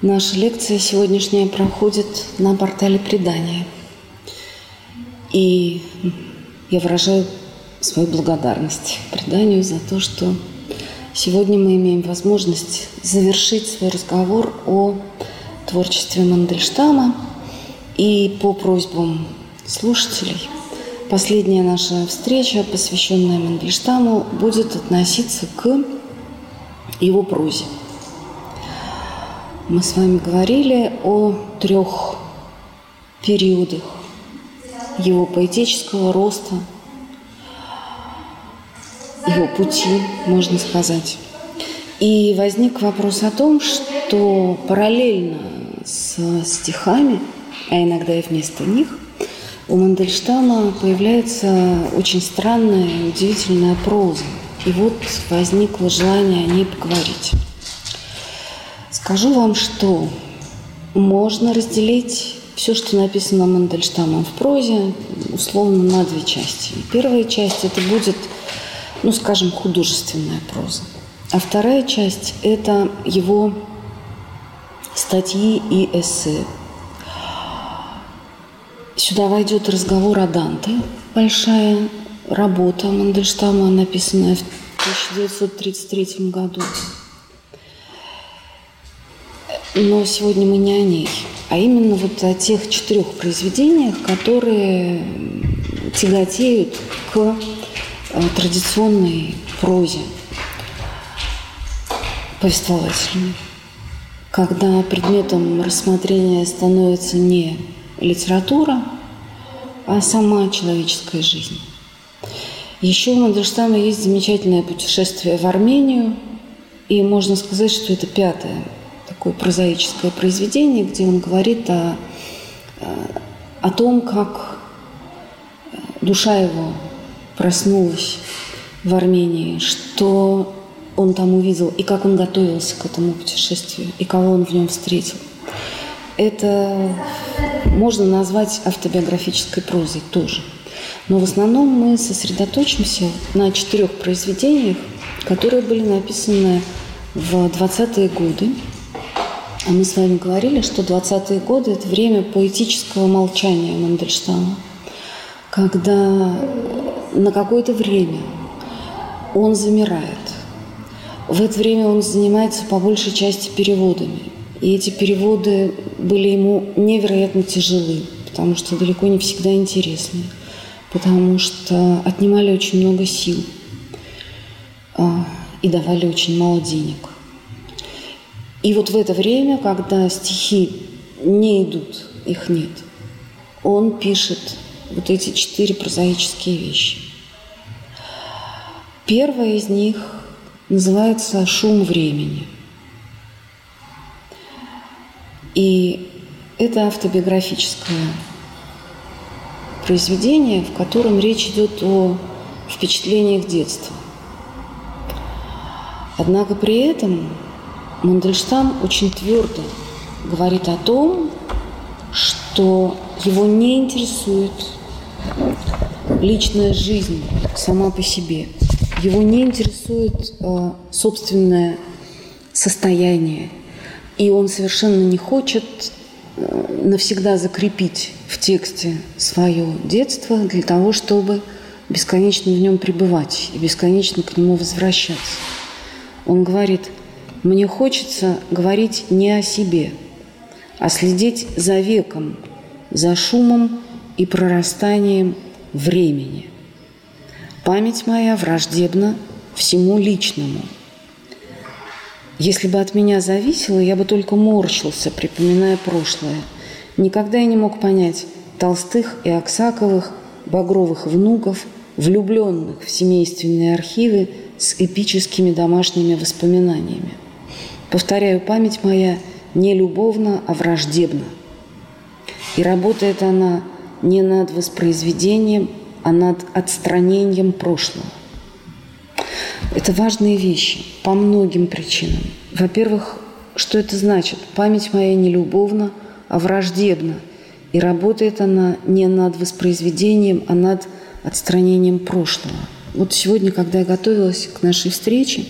Наша лекция сегодняшняя проходит на портале предания. И я выражаю свою благодарность преданию за то, что сегодня мы имеем возможность завершить свой разговор о творчестве Мандельштама. И по просьбам слушателей последняя наша встреча, посвященная Мандельштаму, будет относиться к его прозе – мы с вами говорили о трех периодах его поэтического роста, его пути, можно сказать. И возник вопрос о том, что параллельно с стихами, а иногда и вместо них, у Мандельштама появляется очень странная и удивительная проза. И вот возникло желание о ней поговорить. Скажу вам, что можно разделить все, что написано Мандельштамом в прозе, условно на две части. Первая часть это будет, ну, скажем, художественная проза. А вторая часть – это его статьи и эссе. Сюда войдет разговор о Данте, большая работа Мандельштама, написанная в 1933 году. Но сегодня мы не о ней, а именно вот о тех четырех произведениях, которые тяготеют к э, традиционной прозе повествовательной, когда предметом рассмотрения становится не литература, а сама человеческая жизнь. Еще у Мандельштама есть замечательное путешествие в Армению, и можно сказать, что это пятое такое прозаическое произведение, где он говорит о, э, о том, как э, душа его проснулась в Армении, что он там увидел, и как он готовился к этому путешествию, и кого он в нем встретил. Это можно назвать автобиографической прозой тоже. Но в основном мы сосредоточимся на четырех произведениях, которые были написаны в 20-е годы мы с вами говорили, что 20-е годы – это время поэтического молчания Мандельштама, когда на какое-то время он замирает. В это время он занимается по большей части переводами. И эти переводы были ему невероятно тяжелы, потому что далеко не всегда интересны, потому что отнимали очень много сил а, и давали очень мало денег – и вот в это время, когда стихи не идут, их нет, он пишет вот эти четыре прозаические вещи. Первая из них называется «Шум времени». И это автобиографическое произведение, в котором речь идет о впечатлениях детства. Однако при этом Мандельштам очень твердо говорит о том, что его не интересует личная жизнь сама по себе. Его не интересует э, собственное состояние. И он совершенно не хочет э, навсегда закрепить в тексте свое детство для того, чтобы бесконечно в нем пребывать и бесконечно к нему возвращаться. Он говорит – мне хочется говорить не о себе, а следить за веком, за шумом и прорастанием времени. Память моя враждебна всему личному. Если бы от меня зависело, я бы только морщился, припоминая прошлое. Никогда я не мог понять Толстых и Аксаковых, Багровых внуков, влюбленных в семейственные архивы с эпическими домашними воспоминаниями. Повторяю, память моя не любовна, а враждебна. И работает она не над воспроизведением, а над отстранением прошлого. Это важные вещи по многим причинам. Во-первых, что это значит? Память моя не любовна, а враждебна. И работает она не над воспроизведением, а над отстранением прошлого. Вот сегодня, когда я готовилась к нашей встрече,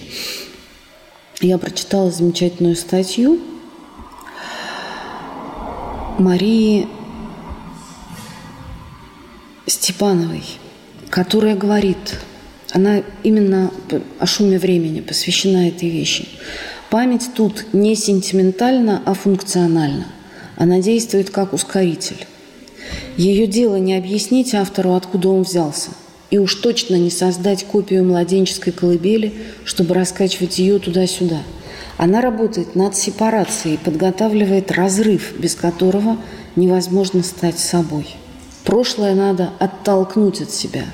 я прочитала замечательную статью Марии Степановой, которая говорит, она именно о шуме времени посвящена этой вещи. Память тут не сентиментальна, а функциональна. Она действует как ускоритель. Ее дело не объяснить автору, откуда он взялся, и уж точно не создать копию младенческой колыбели, чтобы раскачивать ее туда-сюда. Она работает над сепарацией, подготавливает разрыв, без которого невозможно стать собой. Прошлое надо оттолкнуть от себя,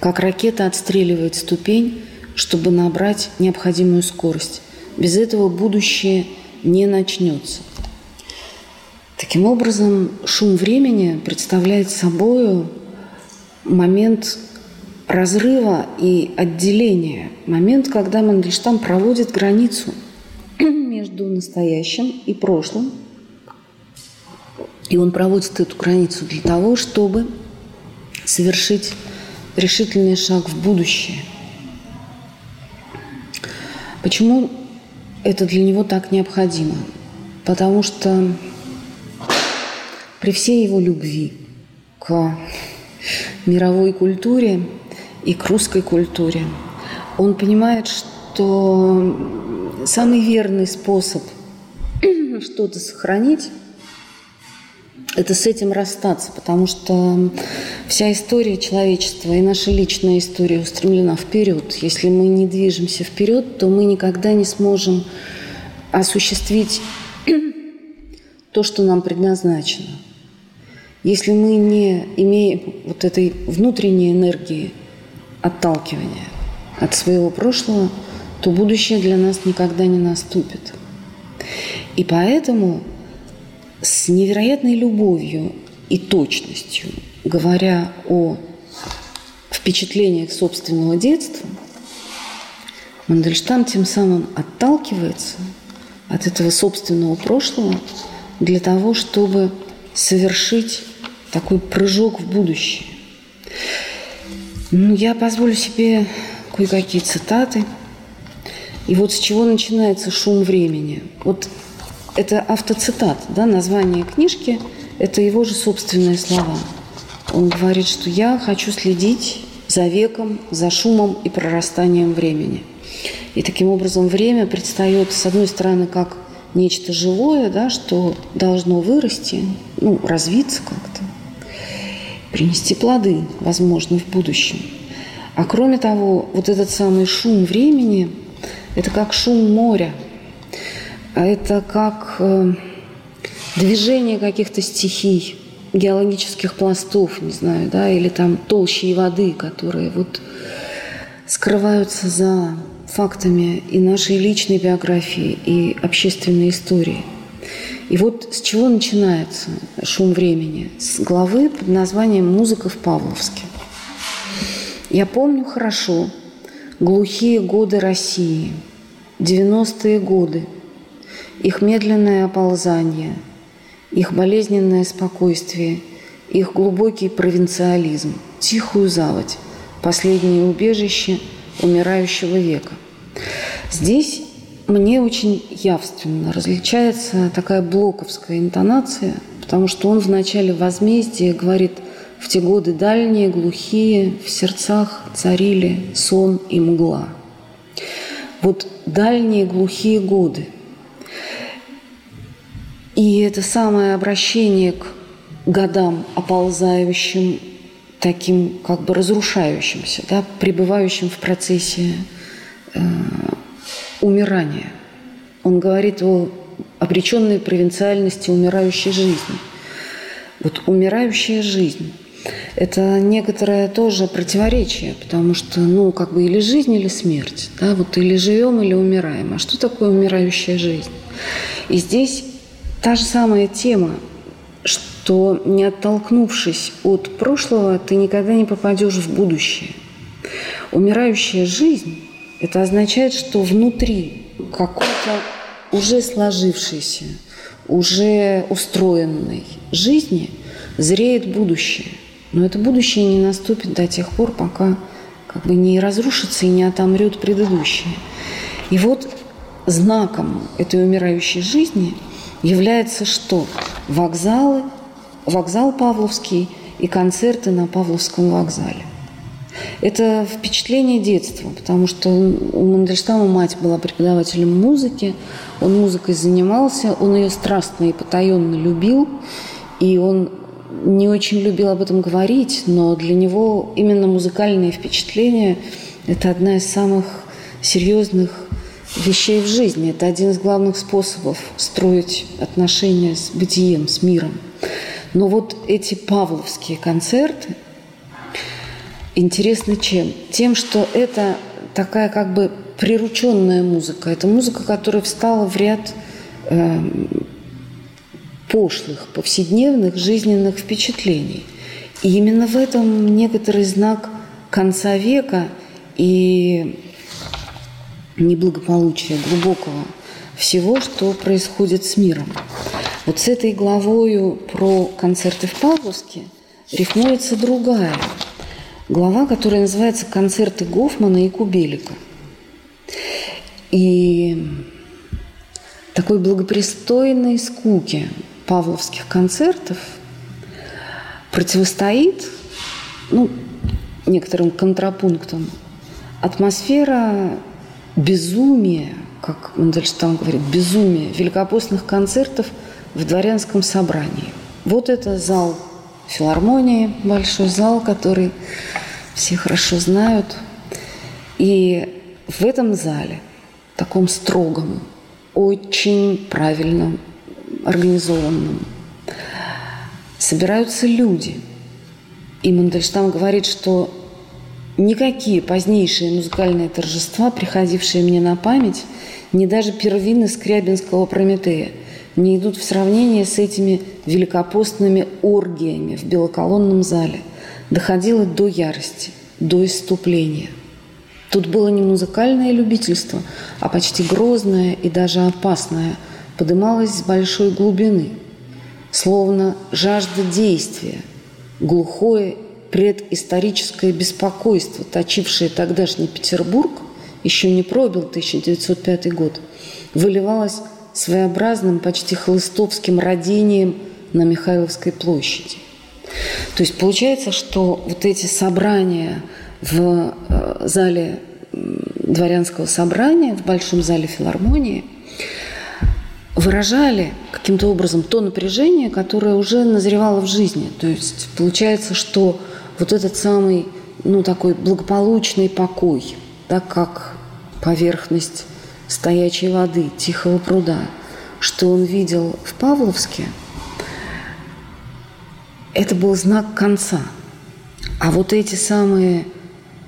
как ракета отстреливает ступень, чтобы набрать необходимую скорость. Без этого будущее не начнется. Таким образом, шум времени представляет собой момент разрыва и отделения, момент, когда Мандельштам проводит границу между настоящим и прошлым, и он проводит эту границу для того, чтобы совершить решительный шаг в будущее. Почему это для него так необходимо? Потому что при всей его любви к мировой культуре и к русской культуре, он понимает, что самый верный способ что-то сохранить это с этим расстаться, потому что вся история человечества и наша личная история устремлена вперед. Если мы не движемся вперед, то мы никогда не сможем осуществить то, что нам предназначено. Если мы не имеем вот этой внутренней энергии отталкивания от своего прошлого, то будущее для нас никогда не наступит. И поэтому с невероятной любовью и точностью, говоря о впечатлениях собственного детства, Мандельштам тем самым отталкивается от этого собственного прошлого для того, чтобы совершить такой прыжок в будущее. Ну, я позволю себе кое-какие цитаты. И вот с чего начинается шум времени. Вот это автоцитат, да, название книжки – это его же собственные слова. Он говорит, что я хочу следить за веком, за шумом и прорастанием времени. И таким образом время предстает, с одной стороны, как нечто живое, да, что должно вырасти, ну, развиться как-то, принести плоды, возможно, в будущем. А кроме того, вот этот самый шум времени – это как шум моря – это как э, движение каких-то стихий, геологических пластов, не знаю, да, или там толщи воды, которые вот скрываются за фактами и нашей личной биографии, и общественной истории. И вот с чего начинается шум времени? С главы под названием «Музыка в Павловске». Я помню хорошо глухие годы России, 90-е годы – их медленное оползание, их болезненное спокойствие, их глубокий провинциализм, тихую заводь, последнее убежище умирающего века. Здесь мне очень явственно различается такая блоковская интонация, потому что он в начале возмездия говорит «в те годы дальние, глухие, в сердцах царили сон и мгла». Вот дальние глухие годы – и это самое обращение к годам оползающим, таким как бы разрушающимся, да, пребывающим в процессе э, умирания. Он говорит о обреченной провинциальности умирающей жизни. Вот умирающая жизнь – это некоторое тоже противоречие, потому что, ну, как бы или жизнь, или смерть, да, вот или живем, или умираем. А что такое умирающая жизнь? И здесь Та же самая тема, что не оттолкнувшись от прошлого, ты никогда не попадешь в будущее. Умирающая жизнь – это означает, что внутри какой-то уже сложившейся, уже устроенной жизни зреет будущее. Но это будущее не наступит до тех пор, пока как бы не разрушится и не отомрет предыдущее. И вот знаком этой умирающей жизни является что? Вокзалы, вокзал Павловский и концерты на Павловском вокзале. Это впечатление детства, потому что у Мандельштама мать была преподавателем музыки, он музыкой занимался, он ее страстно и потаенно любил, и он не очень любил об этом говорить, но для него именно музыкальные впечатления – это одна из самых серьезных вещей в жизни. Это один из главных способов строить отношения с бытием, с миром. Но вот эти павловские концерты интересны чем? Тем, что это такая как бы прирученная музыка. Это музыка, которая встала в ряд э, пошлых, повседневных, жизненных впечатлений. И именно в этом некоторый знак конца века и неблагополучия глубокого всего, что происходит с миром. Вот с этой главою про концерты в Павловске рифмуется другая глава, которая называется «Концерты Гофмана и Кубелика». И такой благопристойной скуке павловских концертов противостоит ну, некоторым контрапунктам атмосфера безумия, как Мандельштам говорит, безумия великопостных концертов в дворянском собрании. Вот это зал филармонии, большой зал, который все хорошо знают. И в этом зале, таком строгом, очень правильном организованном. Собираются люди. И Мандельштам говорит, что никакие позднейшие музыкальные торжества, приходившие мне на память, ни даже первины Скрябинского Прометея не идут в сравнение с этими великопостными оргиями в белоколонном зале. Доходило до ярости, до иступления. Тут было не музыкальное любительство, а почти грозное и даже опасное – подымалась с большой глубины, словно жажда действия, глухое предисторическое беспокойство, точившее тогдашний Петербург, еще не пробил 1905 год, выливалось своеобразным, почти хлыстовским родением на Михайловской площади. То есть получается, что вот эти собрания в э, зале дворянского собрания, в большом зале филармонии – выражали каким-то образом то напряжение, которое уже назревало в жизни. То есть получается, что вот этот самый, ну, такой благополучный покой, так как поверхность стоячей воды, тихого пруда, что он видел в Павловске, это был знак конца. А вот эти самые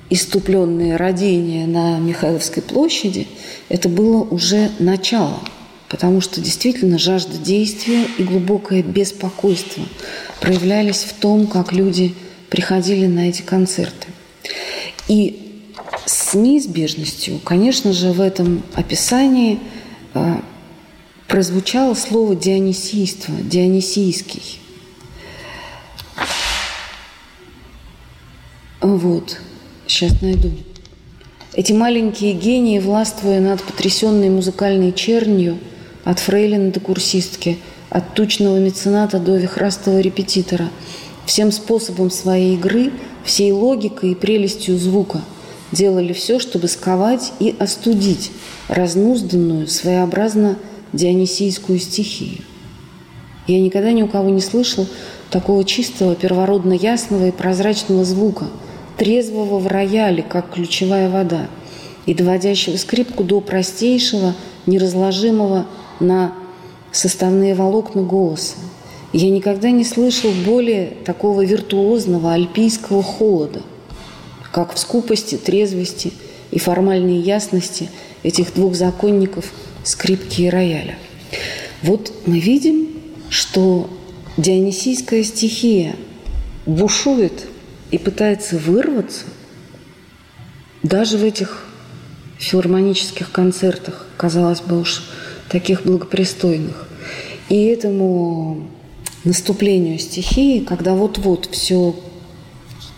иступленные родения на Михайловской площади, это было уже начало – потому что действительно жажда действия и глубокое беспокойство проявлялись в том, как люди приходили на эти концерты. И с неизбежностью, конечно же, в этом описании э, прозвучало слово «дионисийство», «дионисийский». Вот, сейчас найду. Эти маленькие гении, властвуя над потрясенной музыкальной чернью – от фрейлины до курсистки, от тучного мецената до вихрастого репетитора, всем способом своей игры, всей логикой и прелестью звука делали все, чтобы сковать и остудить разнузданную, своеобразно дионисийскую стихию. Я никогда ни у кого не слышал такого чистого, первородно ясного и прозрачного звука, трезвого в рояле, как ключевая вода, и доводящего скрипку до простейшего, неразложимого на составные волокна голоса. Я никогда не слышал более такого виртуозного альпийского холода, как в скупости, трезвости и формальной ясности этих двух законников скрипки и рояля. Вот мы видим, что дионисийская стихия бушует и пытается вырваться даже в этих филармонических концертах, казалось бы уж, таких благопристойных. И этому наступлению стихии, когда вот-вот все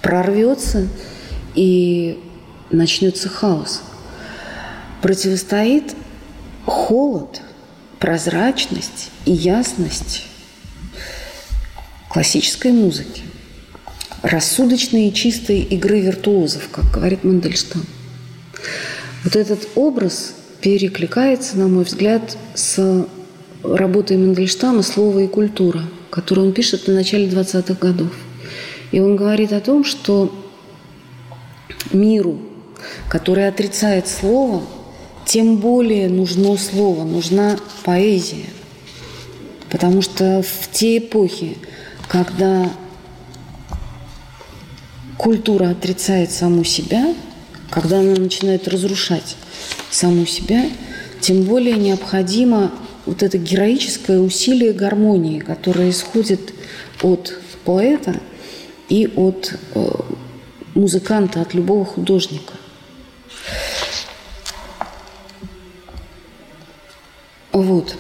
прорвется и начнется хаос, противостоит холод, прозрачность и ясность классической музыки, рассудочной и чистой игры виртуозов, как говорит Мандельштам. Вот этот образ перекликается, на мой взгляд, с работой Мандельштама «Слово и культура», которую он пишет на начале 20-х годов. И он говорит о том, что миру, который отрицает слово, тем более нужно слово, нужна поэзия. Потому что в те эпохи, когда культура отрицает саму себя, когда она начинает разрушать саму себя, тем более необходимо вот это героическое усилие гармонии, которое исходит от поэта и от э, музыканта, от любого художника. Вот.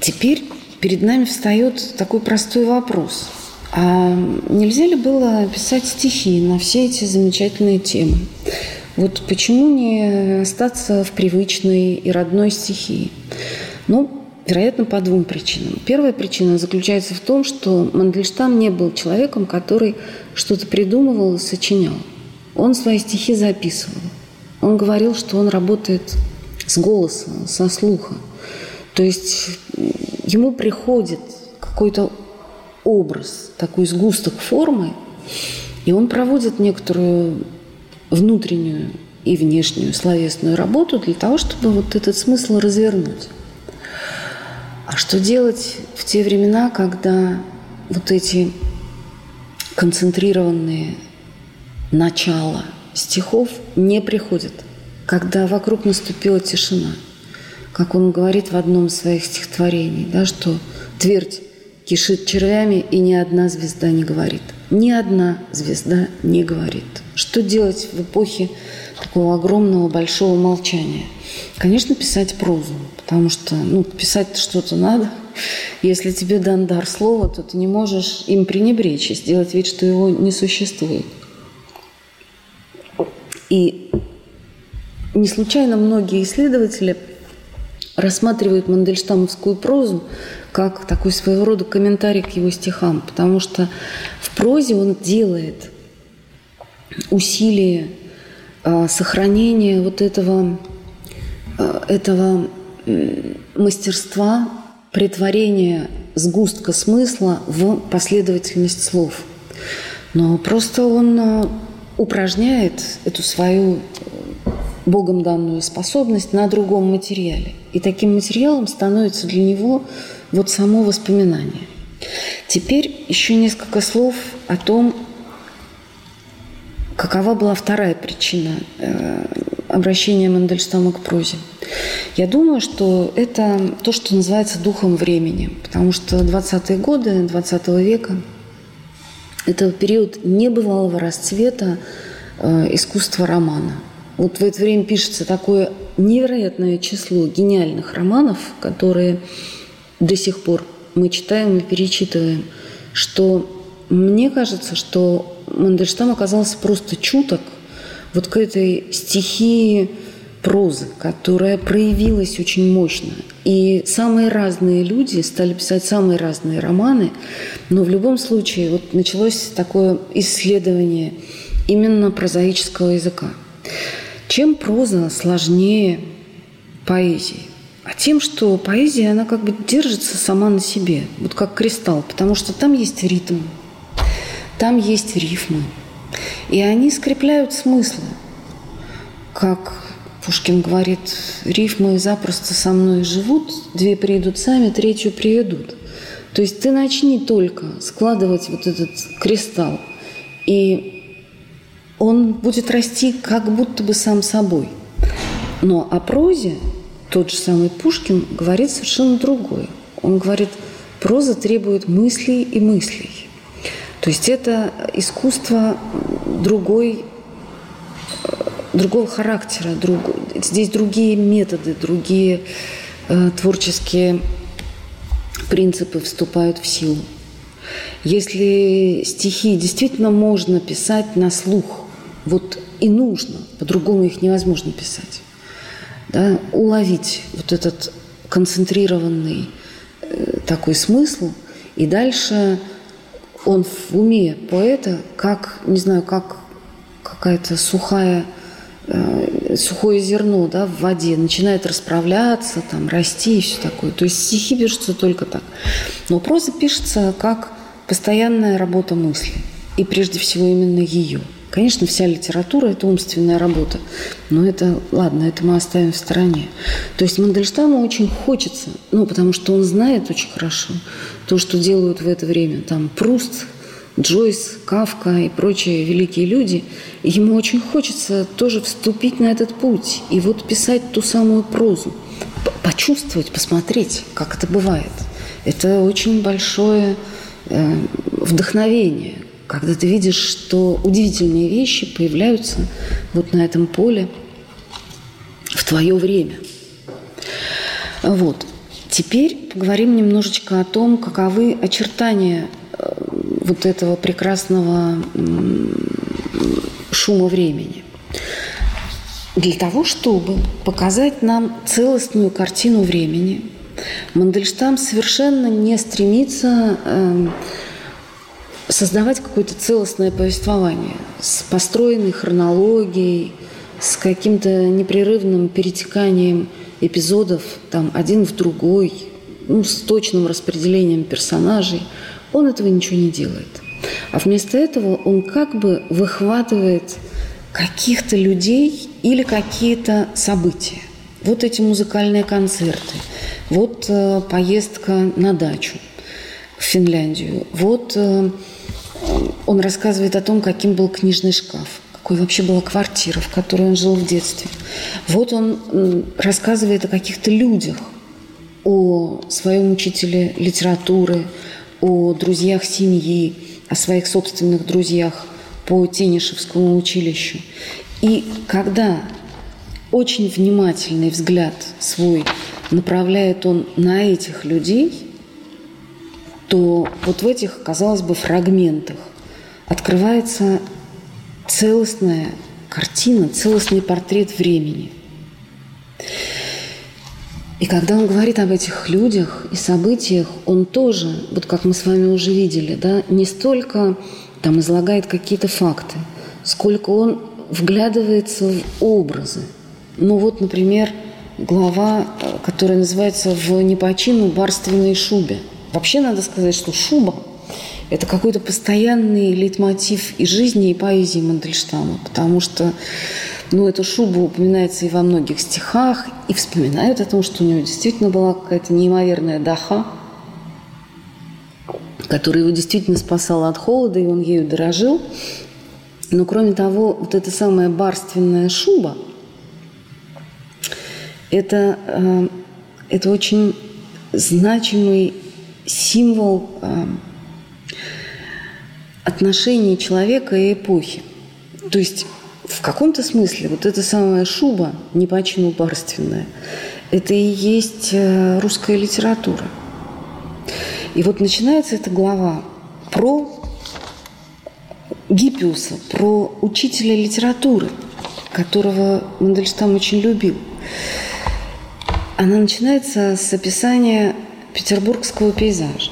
Теперь перед нами встает такой простой вопрос. А нельзя ли было писать стихи на все эти замечательные темы? Вот почему не остаться в привычной и родной стихии? Ну, вероятно, по двум причинам. Первая причина заключается в том, что Мандельштам не был человеком, который что-то придумывал и сочинял. Он свои стихи записывал. Он говорил, что он работает с голоса, со слуха. То есть ему приходит какой-то образ, такой сгусток формы, и он проводит некоторую внутреннюю и внешнюю словесную работу для того, чтобы вот этот смысл развернуть. А что делать в те времена, когда вот эти концентрированные начала стихов не приходят, когда вокруг наступила тишина, как он говорит в одном из своих стихотворений, да, что твердь кишит червями, и ни одна звезда не говорит. Ни одна звезда не говорит. Что делать в эпохе такого огромного большого молчания? Конечно, писать прозу, потому что ну, писать что-то надо. Если тебе дан дар слова, то ты не можешь им пренебречь и сделать вид, что его не существует. И не случайно многие исследователи рассматривают мандельштамовскую прозу как такой своего рода комментарий к его стихам, потому что в прозе он делает усилие э, сохранения вот этого, э, этого мастерства притворения сгустка смысла в последовательность слов. Но просто он э, упражняет эту свою Богом данную способность на другом материале. И таким материалом становится для него вот само воспоминание. Теперь еще несколько слов о том, какова была вторая причина обращения Мандельштама к прозе. Я думаю, что это то, что называется духом времени, потому что 20-е годы 20 века – это период небывалого расцвета э, искусства романа. Вот в это время пишется такое невероятное число гениальных романов, которые до сих пор мы читаем и перечитываем, что мне кажется, что Мандельштам оказался просто чуток вот к этой стихии прозы, которая проявилась очень мощно. И самые разные люди стали писать самые разные романы, но в любом случае вот началось такое исследование именно прозаического языка. Чем проза сложнее поэзии? а тем, что поэзия, она как бы держится сама на себе, вот как кристалл, потому что там есть ритм, там есть рифмы, и они скрепляют смыслы. Как Пушкин говорит, рифмы запросто со мной живут, две приедут сами, третью приведут. То есть ты начни только складывать вот этот кристалл, и он будет расти как будто бы сам собой. Но о прозе тот же самый Пушкин говорит совершенно другое. Он говорит, Проза требует мыслей и мыслей. То есть это искусство другой, другого характера, друг, здесь другие методы, другие э, творческие принципы вступают в силу. Если стихи действительно можно писать на слух, вот и нужно, по-другому их невозможно писать, да, уловить вот этот концентрированный э, такой смысл, и дальше он в уме поэта, как, не знаю, как какая-то сухая, э, сухое зерно да, в воде, начинает расправляться, там, расти и все такое. То есть стихи пишутся только так. Но проза пишется как постоянная работа мысли. И прежде всего именно ее – Конечно, вся литература – это умственная работа, но это, ладно, это мы оставим в стороне. То есть Мандельштаму очень хочется, ну, потому что он знает очень хорошо то, что делают в это время. Там Пруст, Джойс, Кавка и прочие великие люди, ему очень хочется тоже вступить на этот путь и вот писать ту самую прозу, почувствовать, посмотреть, как это бывает. Это очень большое э, вдохновение, когда ты видишь, что удивительные вещи появляются вот на этом поле в твое время. Вот. Теперь поговорим немножечко о том, каковы очертания э, вот этого прекрасного шума времени. Для того, чтобы показать нам целостную картину времени, Мандельштам совершенно не стремится эм, создавать какое-то целостное повествование с построенной хронологией, с каким-то непрерывным перетеканием эпизодов там один в другой, ну, с точным распределением персонажей. Он этого ничего не делает. А вместо этого он как бы выхватывает каких-то людей или какие-то события. Вот эти музыкальные концерты, вот э, поездка на дачу в Финляндию, вот э, он рассказывает о том, каким был книжный шкаф, какой вообще была квартира, в которой он жил в детстве. Вот он рассказывает о каких-то людях, о своем учителе литературы, о друзьях семьи, о своих собственных друзьях по Тенишевскому училищу. И когда очень внимательный взгляд свой направляет он на этих людей – то вот в этих, казалось бы, фрагментах открывается целостная картина, целостный портрет времени. И когда он говорит об этих людях и событиях, он тоже, вот как мы с вами уже видели, да, не столько там излагает какие-то факты, сколько он вглядывается в образы. Ну вот, например, глава, э, которая называется «В непочину барственной шубе». Вообще надо сказать, что шуба – это какой-то постоянный лейтмотив и жизни, и поэзии Мандельштама, потому что ну, эта шуба упоминается и во многих стихах, и вспоминают о том, что у него действительно была какая-то неимоверная даха, которая его действительно спасала от холода, и он ею дорожил. Но кроме того, вот эта самая барственная шуба, это, э, это очень значимый символ э, отношений человека и эпохи. То есть в каком-то смысле вот эта самая шуба, не почину барственная, это и есть э, русская литература. И вот начинается эта глава про Гиппиуса, про учителя литературы, которого Мандельштам очень любил. Она начинается с описания петербургского пейзажа.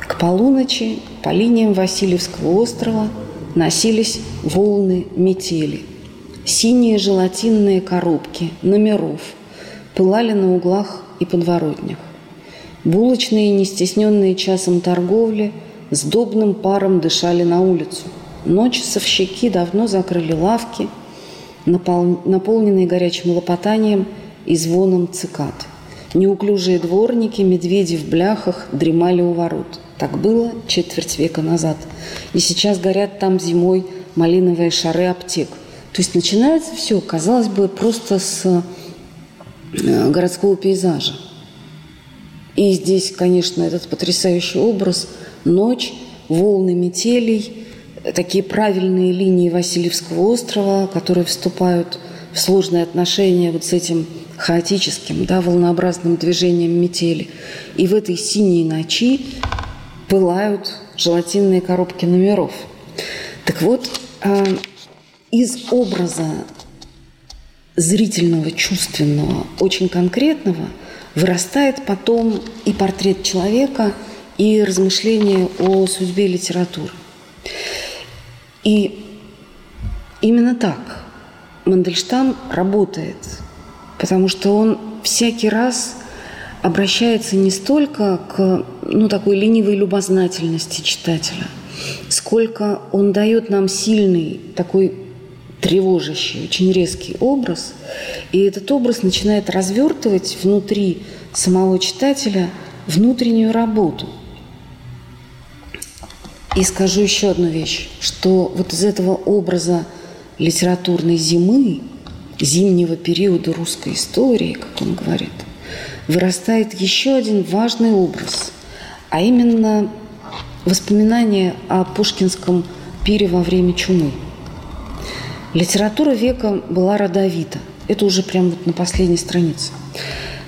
К полуночи по линиям Васильевского острова носились волны метели. Синие желатинные коробки номеров пылали на углах и подворотнях. Булочные, не стесненные часом торговли, с добным паром дышали на улицу. Ночь совщики давно закрыли лавки, наполненные горячим лопотанием и звоном цикад – Неуклюжие дворники, медведи в бляхах дремали у ворот. Так было четверть века назад. И сейчас горят там зимой малиновые шары аптек. То есть начинается все, казалось бы, просто с э, городского пейзажа. И здесь, конечно, этот потрясающий образ «Ночь», «Волны метелей», такие правильные линии Васильевского острова, которые вступают в сложные отношения вот с этим хаотическим, да, волнообразным движением метели. И в этой синей ночи пылают желатинные коробки номеров. Так вот, а, из образа зрительного, чувственного, очень конкретного вырастает потом и портрет человека, и размышления о судьбе литературы. И именно так Мандельштам работает, потому что он всякий раз обращается не столько к ну, такой ленивой любознательности читателя, сколько он дает нам сильный такой тревожащий, очень резкий образ, и этот образ начинает развертывать внутри самого читателя внутреннюю работу. И скажу еще одну вещь, что вот из этого образа литературной зимы, зимнего периода русской истории, как он говорит, вырастает еще один важный образ, а именно воспоминания о пушкинском пире во время чумы – Литература века была родовита. Это уже прямо вот на последней странице.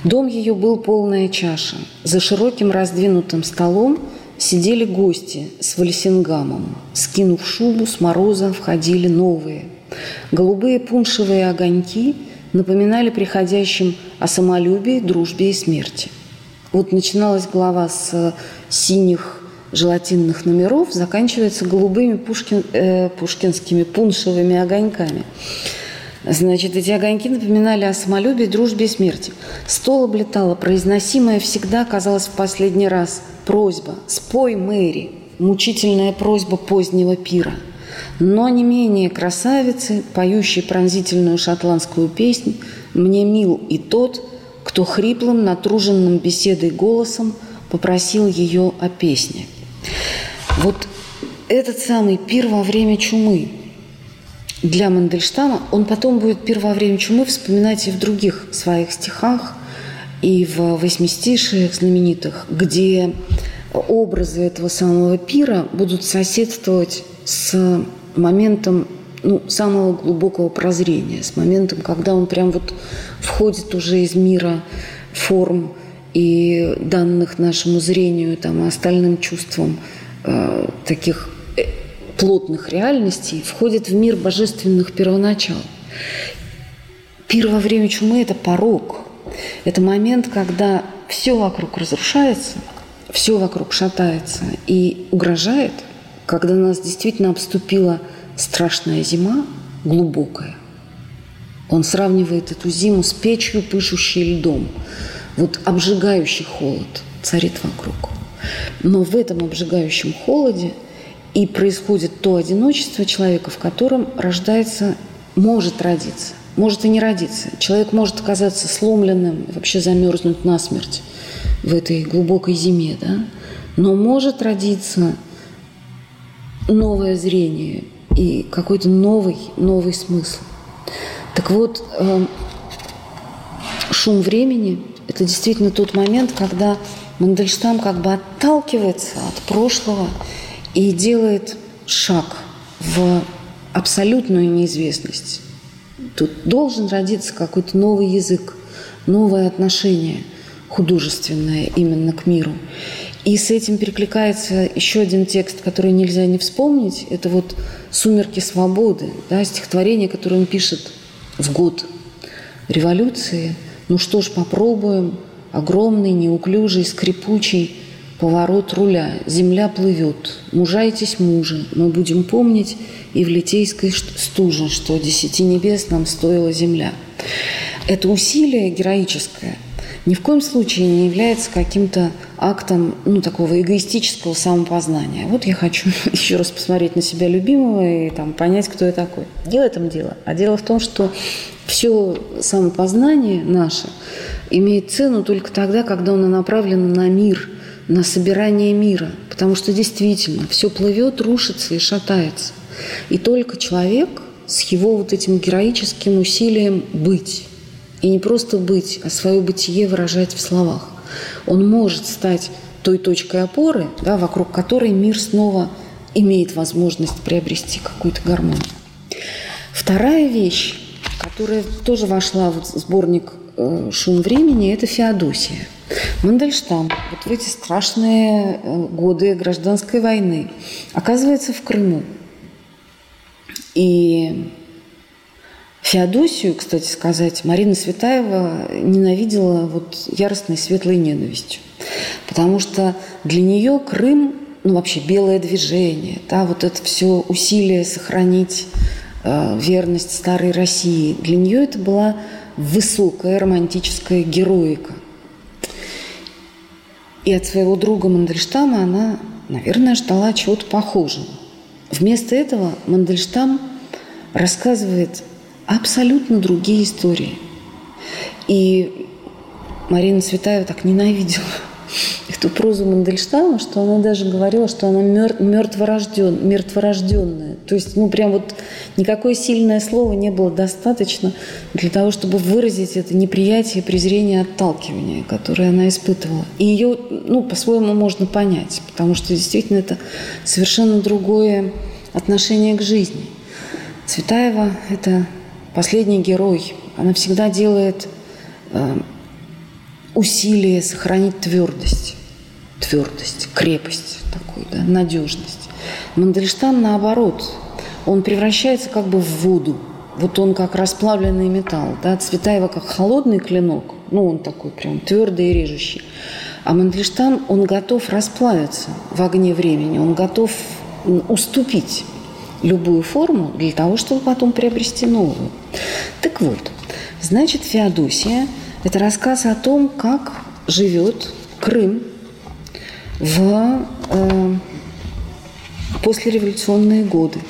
Дом ее был полная чаша. За широким раздвинутым столом сидели гости с вальсингамом. Скинув шубу, с мороза входили новые. Голубые пуншевые огоньки напоминали приходящим о самолюбии, дружбе и смерти. Вот начиналась глава с синих желатинных номеров заканчивается голубыми пушкин, э, пушкинскими пуншевыми огоньками. Значит, эти огоньки напоминали о самолюбии, дружбе и смерти. Стол облетала, произносимая всегда казалось в последний раз просьба «Спой, Мэри!» Мучительная просьба позднего пира. Но не менее красавицы, поющей пронзительную шотландскую песнь, мне мил и тот, кто хриплым, натруженным беседой голосом попросил ее о песне – вот этот самый пир во время чумы. Для Мандельштама, он потом будет пир во время чумы вспоминать и в других своих стихах, и в восьмистишиях знаменитых, где образы этого самого пира будут соседствовать с моментом ну, самого глубокого прозрения, с моментом, когда он прям вот входит уже из мира форм и данных нашему зрению, там, остальным чувствам – э, таких э, плотных реальностей входит в мир божественных первоначал. Пир во время чумы – это порог. Это момент, когда все вокруг разрушается, все вокруг шатается и угрожает, когда нас действительно обступила страшная зима, глубокая. Он сравнивает эту зиму с печью, пышущей льдом. Вот обжигающий холод царит вокруг. Но в этом обжигающем холоде и происходит то одиночество человека, в котором рождается, может родиться, может и не родиться. Человек может оказаться сломленным, вообще замерзнуть насмерть в этой глубокой зиме, да? но может родиться новое зрение и какой-то новый, новый смысл. Так вот, э, шум времени – это действительно тот момент, когда Мандельштам как бы отталкивается от прошлого и делает шаг в абсолютную неизвестность. Тут должен родиться какой-то новый язык, новое отношение художественное именно к миру. И с этим перекликается еще один текст, который нельзя не вспомнить. Это вот «Сумерки свободы», да, стихотворение, которое он пишет в год революции. Ну что ж, попробуем – Огромный, неуклюжий, скрипучий поворот руля. Земля плывет. Мужайтесь, мужи. Мы будем помнить и в литейской стуже, что десяти небес нам стоила земля. Это усилие героическое ни в коем случае не является каким-то актом ну, такого эгоистического самопознания. Вот я хочу еще раз посмотреть на себя любимого и там, понять, кто я такой. Не в этом дело. А дело в том, что все самопознание наше имеет цену только тогда, когда оно направлено на мир, на собирание мира. Потому что действительно все плывет, рушится и шатается. И только человек с его вот этим героическим усилием быть, и не просто быть, а свое бытие выражать в словах, Он может стать той точкой опоры, да, вокруг которой мир снова имеет возможность приобрести какую-то гармонию. Вторая вещь, которая тоже вошла в сборник э, «Шум времени», это Феодосия. Мандельштам вот в эти страшные э, годы гражданской войны оказывается в Крыму. И Феодосию, кстати сказать, Марина Светаева ненавидела вот яростной светлой ненавистью. Потому что для нее Крым, ну вообще белое движение, да, вот это все усилие сохранить э, верность старой России, для нее это была высокая романтическая героика. И от своего друга Мандельштама она, наверное, ждала чего-то похожего. Вместо этого Мандельштам рассказывает абсолютно другие истории. И Марина Цветаева так ненавидела эту прозу Мандельштама, что она даже говорила, что она мертворожден, мертворожденная. То есть, ну, прям вот никакое сильное слово не было достаточно для того, чтобы выразить это неприятие, презрение, отталкивание, которое она испытывала. И ее, ну, по-своему можно понять, потому что действительно это совершенно другое отношение к жизни. Цветаева – это последний герой. Она всегда делает э, усилие сохранить твердость, твердость, крепость такую, да, надежность. Мандельштам наоборот, он превращается как бы в воду. Вот он как расплавленный металл, да, Цветаева как холодный клинок, ну он такой прям твердый и режущий. А Мандельштам, он готов расплавиться в огне времени, он готов уступить любую форму для того, чтобы потом приобрести новую. Так вот, значит, Феодосия – это рассказ о том, как живет Крым в э, послереволюционные годы.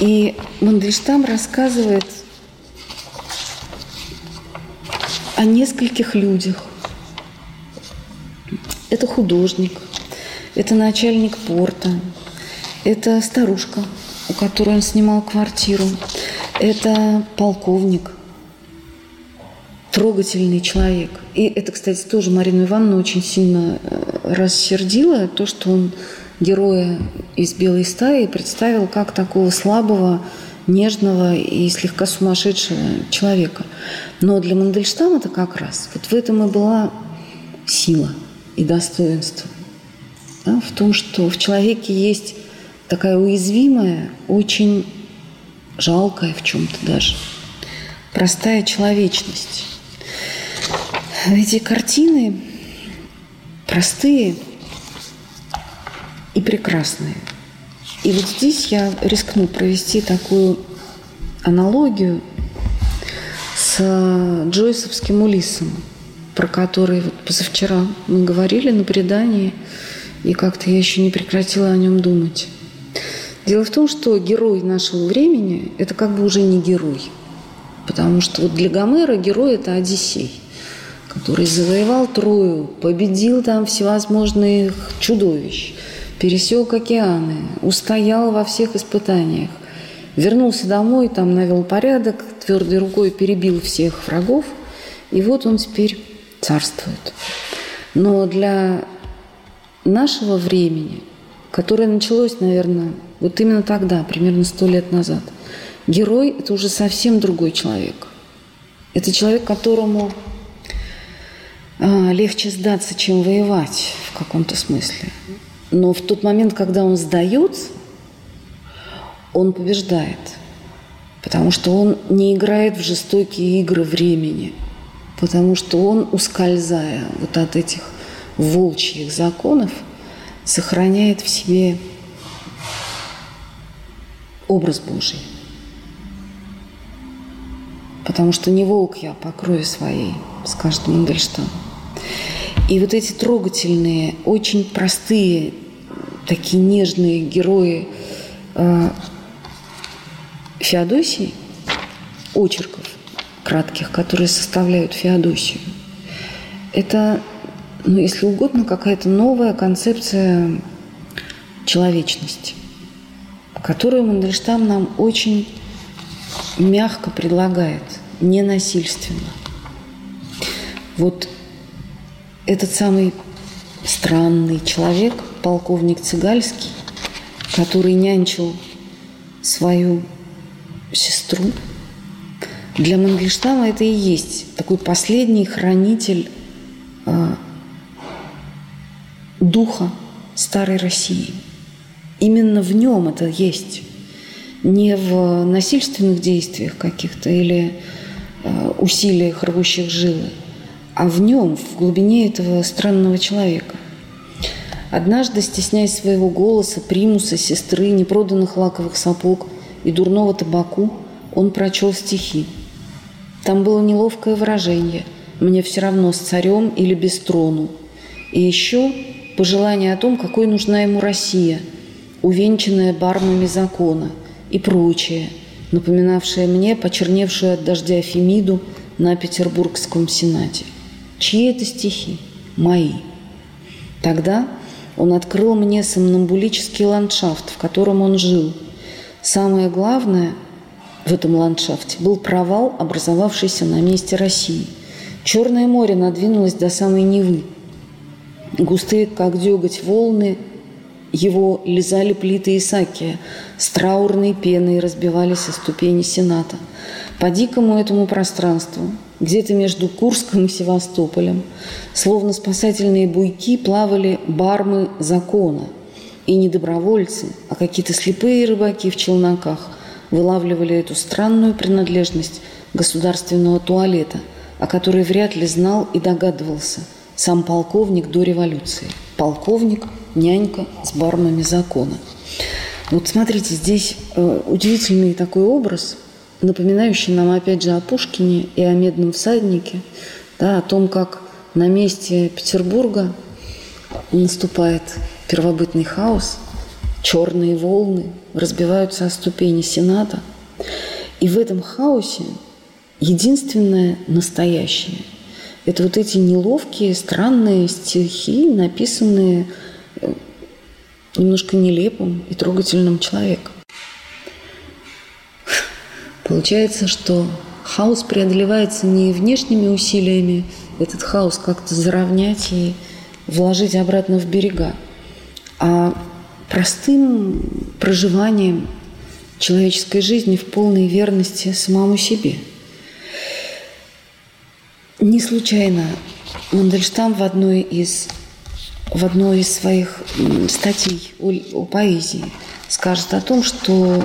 И Мандельштам рассказывает о нескольких людях. Это художник, это начальник порта, это старушка, у которой он снимал квартиру. Это полковник, трогательный человек. И это, кстати, тоже Марину Ивановну очень сильно э, рассердило, то, что он героя из «Белой стаи» представил как такого слабого, нежного и слегка сумасшедшего человека. Но для Мандельштама это как раз вот в этом и была сила и достоинство. Да, в том, что в человеке есть такая уязвимая, очень жалкая в чем-то даже, простая человечность. Эти картины простые и прекрасные. И вот здесь я рискну провести такую аналогию с Джойсовским Улиссом, про который вот позавчера мы говорили на предании, и как-то я еще не прекратила о нем думать. Дело в том, что герой нашего времени – это как бы уже не герой. Потому что вот для Гомера герой – это Одиссей, который завоевал Трою, победил там всевозможных чудовищ, пересек океаны, устоял во всех испытаниях, вернулся домой, там навел порядок, твердой рукой перебил всех врагов, и вот он теперь царствует. Но для нашего времени, которое началось, наверное, вот именно тогда, примерно сто лет назад. Герой – это уже совсем другой человек. Это человек, которому а, легче сдаться, чем воевать в каком-то смысле. Но в тот момент, когда он сдается, он побеждает. Потому что он не играет в жестокие игры времени. Потому что он, ускользая вот от этих волчьих законов, сохраняет в себе образ Божий. Потому что не волк я по крови своей, скажет Мандельштам. И вот эти трогательные, очень простые, такие нежные герои э, Феодосии, очерков кратких, которые составляют Феодосию, это, ну, если угодно, какая-то новая концепция человечности которую Мандельштам нам очень мягко предлагает, ненасильственно. Вот этот самый странный человек, полковник Цыгальский, который нянчил свою сестру, для Мангельштама это и есть такой последний хранитель э, духа старой России. Именно в нем это есть. Не в насильственных действиях каких-то или э, усилиях, рвущих жилы, а в нем, в глубине этого странного человека. Однажды, стесняясь своего голоса, примуса, сестры, непроданных лаковых сапог и дурного табаку, он прочел стихи. Там было неловкое выражение «мне все равно с царем или без трону». И еще пожелание о том, какой нужна ему Россия, увенчанная бармами закона и прочее, напоминавшее мне почерневшую от дождя Фемиду на Петербургском Сенате. Чьи это стихи? Мои. Тогда он открыл мне сомнамбулический ландшафт, в котором он жил. Самое главное в этом ландшафте был провал, образовавшийся на месте России. Черное море надвинулось до самой Невы. Густые, как деготь, волны его лизали плиты Исакия, с траурной пеной разбивались о ступени Сената. По дикому этому пространству, где-то между Курском и Севастополем, словно спасательные буйки, плавали бармы закона. И не добровольцы, а какие-то слепые рыбаки в челноках вылавливали эту странную принадлежность государственного туалета, о которой вряд ли знал и догадывался сам полковник до революции. Полковник, нянька с бармами закона. Вот смотрите, здесь э, удивительный такой образ – напоминающий нам опять же о Пушкине и о Медном всаднике, да, о том, как на месте Петербурга наступает первобытный хаос, черные волны разбиваются о ступени Сената. И в этом хаосе единственное настоящее – это вот эти неловкие, странные стихи, написанные э, немножко нелепым и трогательным человеком. Получается, что хаос преодолевается не внешними усилиями, этот хаос как-то заровнять и вложить обратно в берега, а простым проживанием человеческой жизни в полной верности самому себе. Не случайно Мандельштам в одной из, в одной из своих статей о, о поэзии скажет о том, что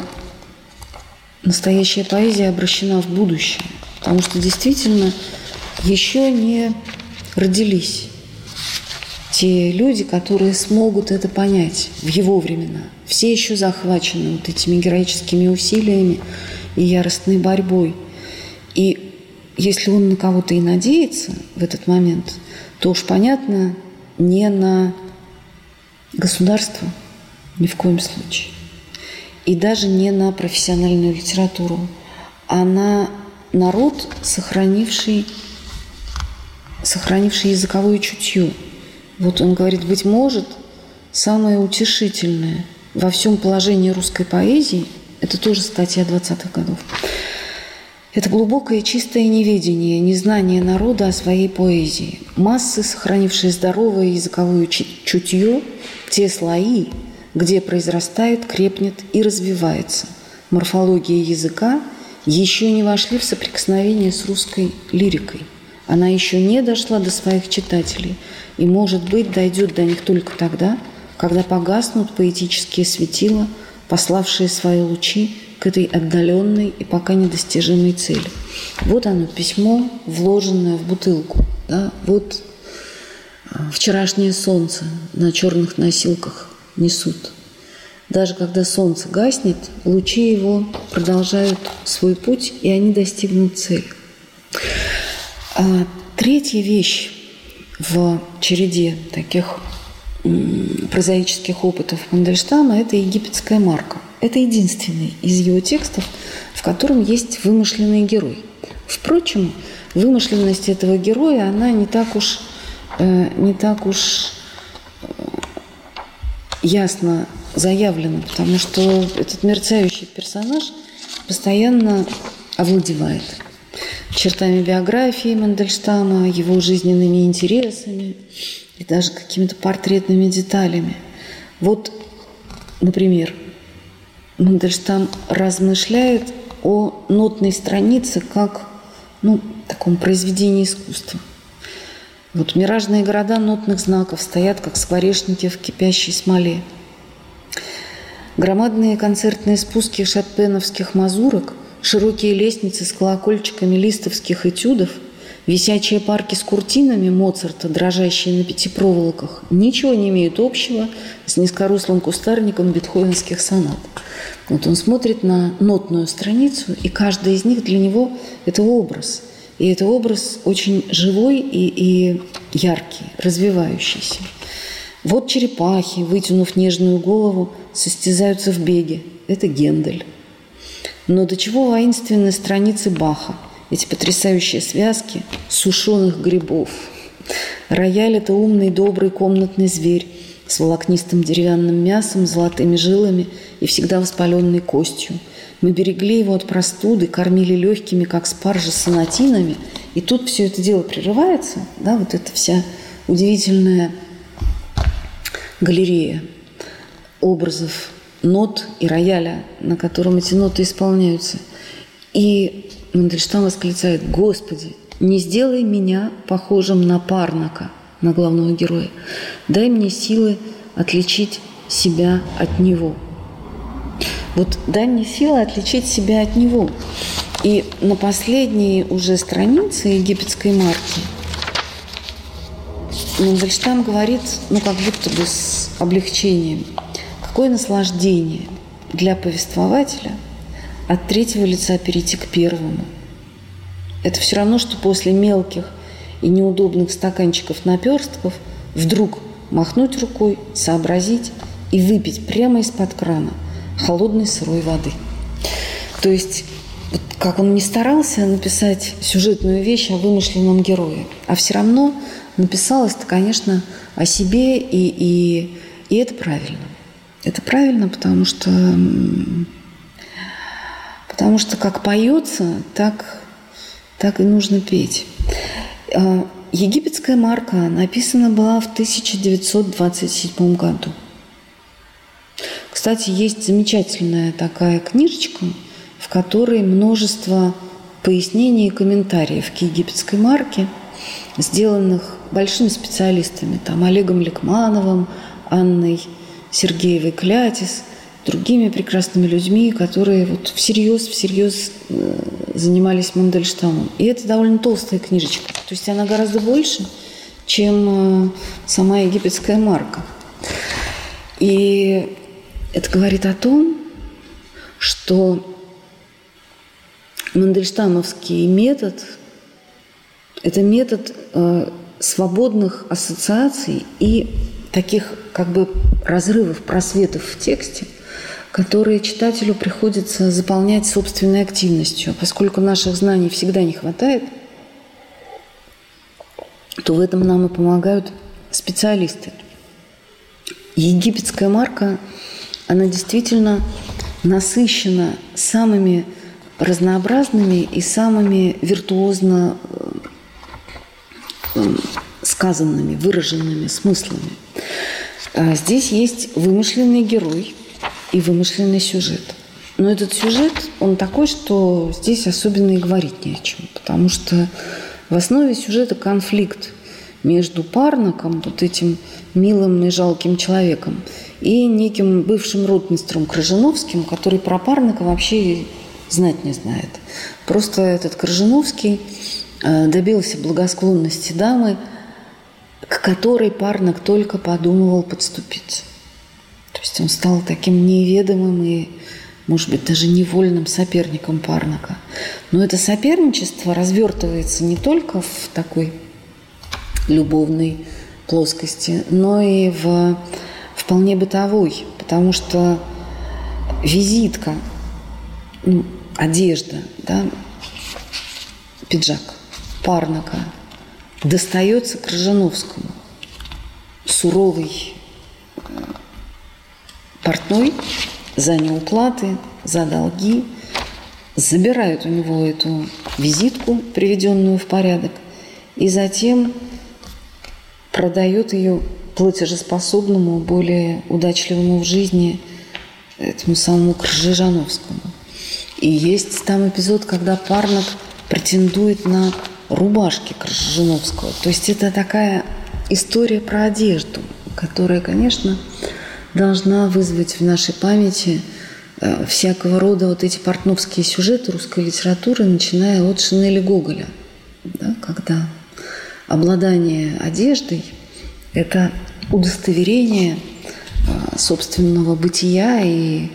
настоящая поэзия обращена в будущее, потому что действительно еще не родились те люди, которые смогут это понять в его времена. Все еще захвачены вот этими героическими усилиями и яростной борьбой. И если он на кого-то и надеется в этот момент, то уж понятно, не на государство ни в коем случае и даже не на профессиональную литературу, а на народ, сохранивший, сохранивший языковое чутье. Вот он говорит, быть может, самое утешительное во всем положении русской поэзии, это тоже статья 20-х годов, это глубокое чистое неведение, незнание народа о своей поэзии. Массы, сохранившие здоровое языковое чутье, те слои, где произрастает, крепнет и развивается. Морфология языка еще не вошли в соприкосновение с русской лирикой. Она еще не дошла до своих читателей и, может быть, дойдет до них только тогда, когда погаснут поэтические светила, пославшие свои лучи к этой отдаленной и пока недостижимой цели. Вот оно, письмо, вложенное в бутылку. Да? Вот а, вчерашнее солнце на черных носилках несут. Даже когда солнце гаснет, лучи его продолжают свой путь, и они достигнут цели. А третья вещь в череде таких прозаических опытов Мандельштама – это египетская марка. Это единственный из его текстов, в котором есть вымышленный герой. Впрочем, вымышленность этого героя, она не так уж, э, не так уж ясно заявлено, потому что этот мерцающий персонаж постоянно овладевает. чертами биографии Мандельштама, его жизненными интересами и даже какими-то портретными деталями. Вот, например, Мандельштам размышляет о нотной странице как ну, таком произведении искусства. Вот миражные города нотных знаков стоят, как скворечники в кипящей смоле. Громадные концертные спуски шопеновских мазурок, широкие лестницы с колокольчиками листовских этюдов – Висячие парки с куртинами Моцарта, дрожащие на пяти проволоках, ничего не имеют общего с низкорослым кустарником бетховенских сонат. Вот он смотрит на нотную страницу, и каждый из них для него – это образ. И это образ очень живой и, и яркий, развивающийся. Вот черепахи, вытянув нежную голову, состязаются в беге. Это Гендель. Но до чего воинственны страницы Баха – эти потрясающие связки сушеных грибов. Рояль – это умный, добрый комнатный зверь с волокнистым деревянным мясом, золотыми жилами и всегда воспаленной костью. Мы берегли его от простуды, кормили легкими, как спаржа, сонатинами. И тут все это дело прерывается, да, вот эта вся удивительная галерея образов нот и рояля, на котором эти ноты исполняются. И Мандельштам восклицает, «Господи, не сделай меня похожим на Парнака, на главного героя. Дай мне силы отличить себя от него». Вот дай мне силы отличить себя от него. И на последней уже странице египетской марки Мандельштам говорит, ну как будто бы с облегчением, какое наслаждение для повествователя – от третьего лица перейти к первому. Это все равно, что после мелких и неудобных стаканчиков наперстков вдруг махнуть рукой, сообразить и выпить прямо из-под крана холодной сырой воды. То есть, вот как он не старался написать сюжетную вещь о вымышленном герое, а все равно написалось это, конечно, о себе, и, и, и это правильно. Это правильно, потому что Потому что как поется, так, так и нужно петь. А, египетская марка написана была в 1927 году. Кстати, есть замечательная такая книжечка, в которой множество пояснений и комментариев к египетской марке, сделанных большими специалистами, там Олегом Лекмановым, Анной Сергеевой Клятис – другими прекрасными людьми, которые вот всерьез, всерьез э, занимались Мандельштамом. И это довольно толстая книжечка. То есть она гораздо больше, чем э, сама египетская марка. И это говорит о том, что Мандельштамовский метод – это метод э, свободных ассоциаций и таких как бы разрывов, просветов в тексте – которые читателю приходится заполнять собственной активностью. Поскольку наших знаний всегда не хватает, то в этом нам и помогают специалисты. Египетская марка, она действительно насыщена самыми разнообразными и самыми виртуозно э, сказанными, выраженными смыслами. А здесь есть вымышленный герой, и вымышленный сюжет. Но этот сюжет, он такой, что здесь особенно и говорить не о чем. Потому что в основе сюжета конфликт между Парнаком, вот этим милым и жалким человеком, и неким бывшим ротмистром Крыжиновским, который про Парнака вообще знать не знает. Просто этот Крыжиновский э, добился благосклонности дамы, к которой Парнак только подумывал подступиться. То есть он стал таким неведомым и, может быть, даже невольным соперником Парнака. Но это соперничество развертывается не только в такой любовной плоскости, но и в вполне бытовой, потому что визитка, ну, одежда, да, пиджак Парнака достается Крыжановскому. Суровый портной за неуплаты, за долги, забирают у него эту визитку, приведенную в порядок, и затем продает ее платежеспособному, более удачливому в жизни этому самому Крыжижановскому. И есть там эпизод, когда Парнок претендует на рубашки Крыжижановского. То есть это такая история про одежду, которая, конечно, должна вызвать в нашей памяти э, всякого рода вот эти портновские сюжеты русской литературы, начиная от Шинели Гоголя, да, когда обладание одеждой – это удостоверение э, собственного бытия и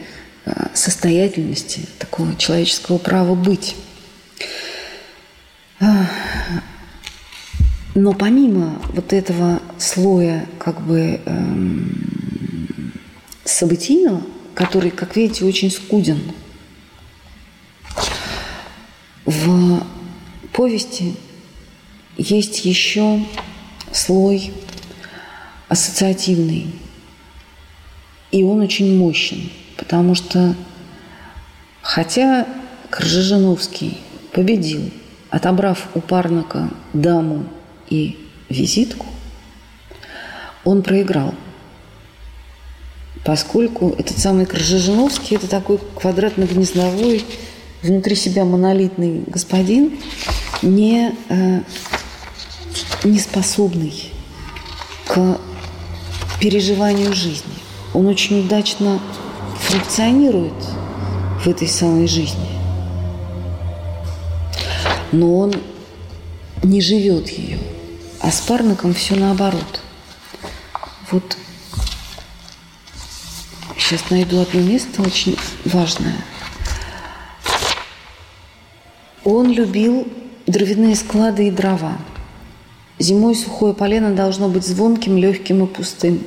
э, состоятельности, такого человеческого права быть. Но помимо вот этого слоя как бы эм, событийного, который, как видите, очень скуден, в повести есть еще слой ассоциативный. И он очень мощен, потому что хотя Кржижановский победил, отобрав у Парнака даму и визитку, он проиграл. Поскольку этот самый Крыжижиновский – это такой квадратно-гнездовой, внутри себя монолитный господин, не, э, не способный к переживанию жизни. Он очень удачно функционирует в этой самой жизни. Но он не живет ее. А с парником все наоборот. Вот сейчас найду одно место очень важное. Он любил дровяные склады и дрова. Зимой сухое полено должно быть звонким, легким и пустым,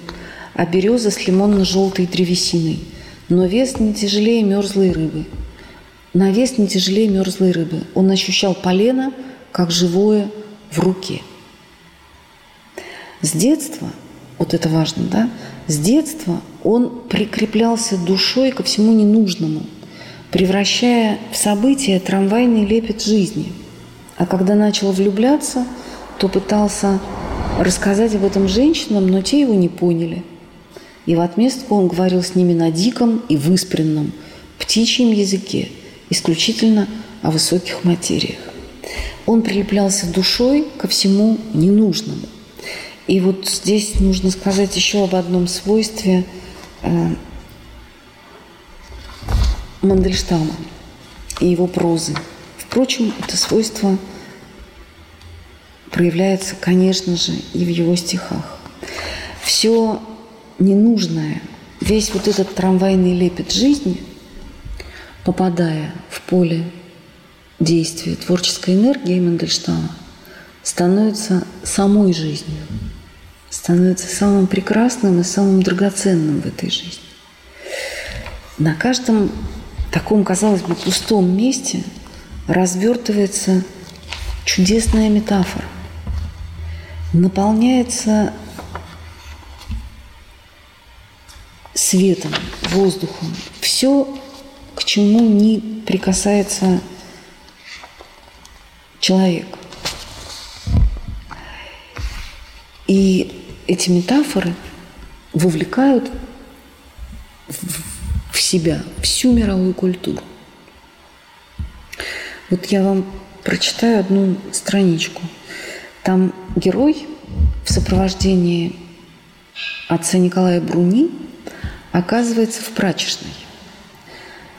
а береза с лимонно-желтой древесиной. Но вес не тяжелее мерзлой рыбы. На вес не тяжелее мерзлой рыбы. Он ощущал полено, как живое в руке. С детства, вот это важно, да, с детства он прикреплялся душой ко всему ненужному, превращая в события трамвайный лепет жизни. А когда начал влюбляться, то пытался рассказать об этом женщинам, но те его не поняли. И в отместку он говорил с ними на диком и выспренном, птичьем языке, исключительно о высоких материях. Он прилеплялся душой ко всему ненужному. И вот здесь нужно сказать еще об одном свойстве Мандельштама и его прозы. Впрочем, это свойство проявляется, конечно же, и в его стихах. Все ненужное, весь вот этот трамвайный лепет жизни, попадая в поле действия творческой энергии Мандельштама, становится самой жизнью – становится самым прекрасным и самым драгоценным в этой жизни. На каждом таком, казалось бы, пустом месте развертывается чудесная метафора, наполняется светом, воздухом. Все, к чему не прикасается человек. И эти метафоры вовлекают в себя всю мировую культуру. Вот я вам прочитаю одну страничку. Там герой в сопровождении отца Николая Бруни оказывается в прачечной.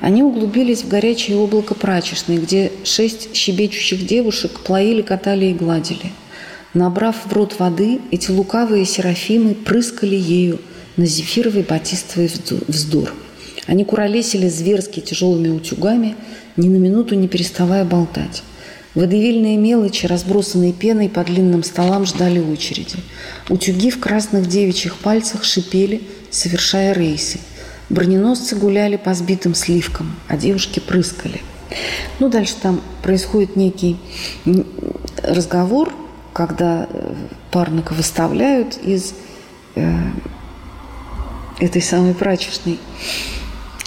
Они углубились в горячее облако прачечной, где шесть щебечущих девушек плоили, катали и гладили – Набрав в рот воды, эти лукавые серафимы прыскали ею на зефировый батистовый вздор. Они куролесили зверски тяжелыми утюгами, ни на минуту не переставая болтать. Водевильные мелочи, разбросанные пеной по длинным столам, ждали очереди. Утюги в красных девичьих пальцах шипели, совершая рейсы. Броненосцы гуляли по сбитым сливкам, а девушки прыскали. Ну, дальше там происходит некий разговор когда э, парника выставляют из э, этой самой прачечной.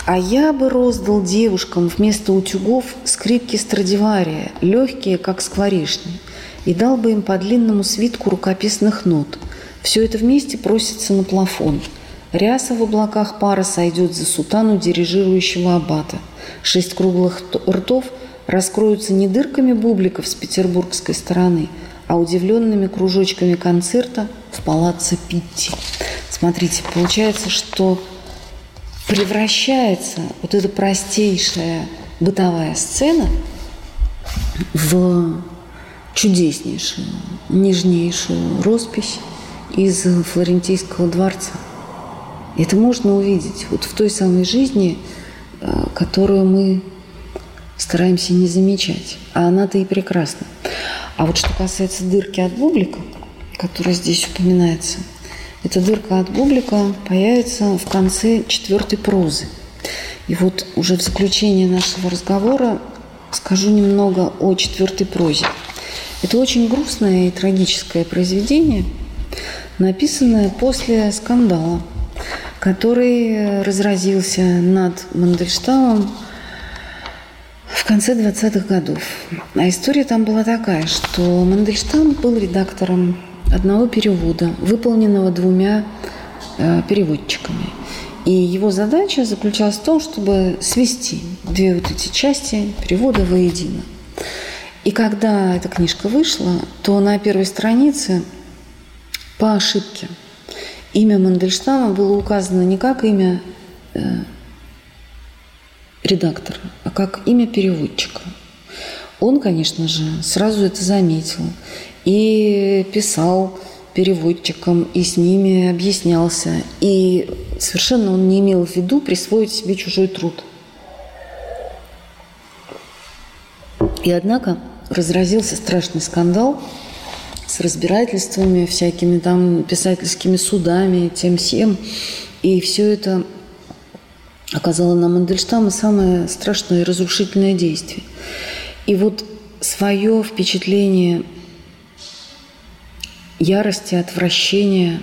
А я бы роздал девушкам вместо утюгов скрипки Страдивария, легкие, как скворечни, и дал бы им по длинному свитку рукописных нот. Все это вместе просится на плафон. Ряса в облаках пара сойдет за сутану дирижирующего аббата. Шесть круглых ртов раскроются не дырками бубликов с петербургской стороны, а удивленными кружочками концерта в палаце Питти. Смотрите, получается, что превращается вот эта простейшая бытовая сцена в чудеснейшую, нежнейшую роспись из Флорентийского дворца. Это можно увидеть вот в той самой жизни, э, которую мы стараемся не замечать. А она-то и прекрасна. А вот что касается дырки от бублика, которая здесь упоминается – эта дырка от бублика появится в конце четвертой прозы. И вот уже в заключение нашего разговора скажу немного о четвертой прозе. Это очень грустное и трагическое произведение, написанное после скандала, который разразился над Мандельштамом в конце 20-х годов. А история там была такая, что Мандельштам был редактором одного перевода, выполненного двумя э, переводчиками. И его задача заключалась в том, чтобы свести две вот эти части перевода воедино. И когда эта книжка вышла, то на первой странице по ошибке имя Мандельштама было указано не как имя э, редактора, а как имя переводчика. Он, конечно же, сразу это заметил и писал переводчикам, и с ними объяснялся. И совершенно он не имел в виду присвоить себе чужой труд. И однако разразился страшный скандал с разбирательствами, всякими там писательскими судами, тем всем. И все это оказало на Мандельштама самое страшное и разрушительное действие. И вот свое впечатление ярости, отвращения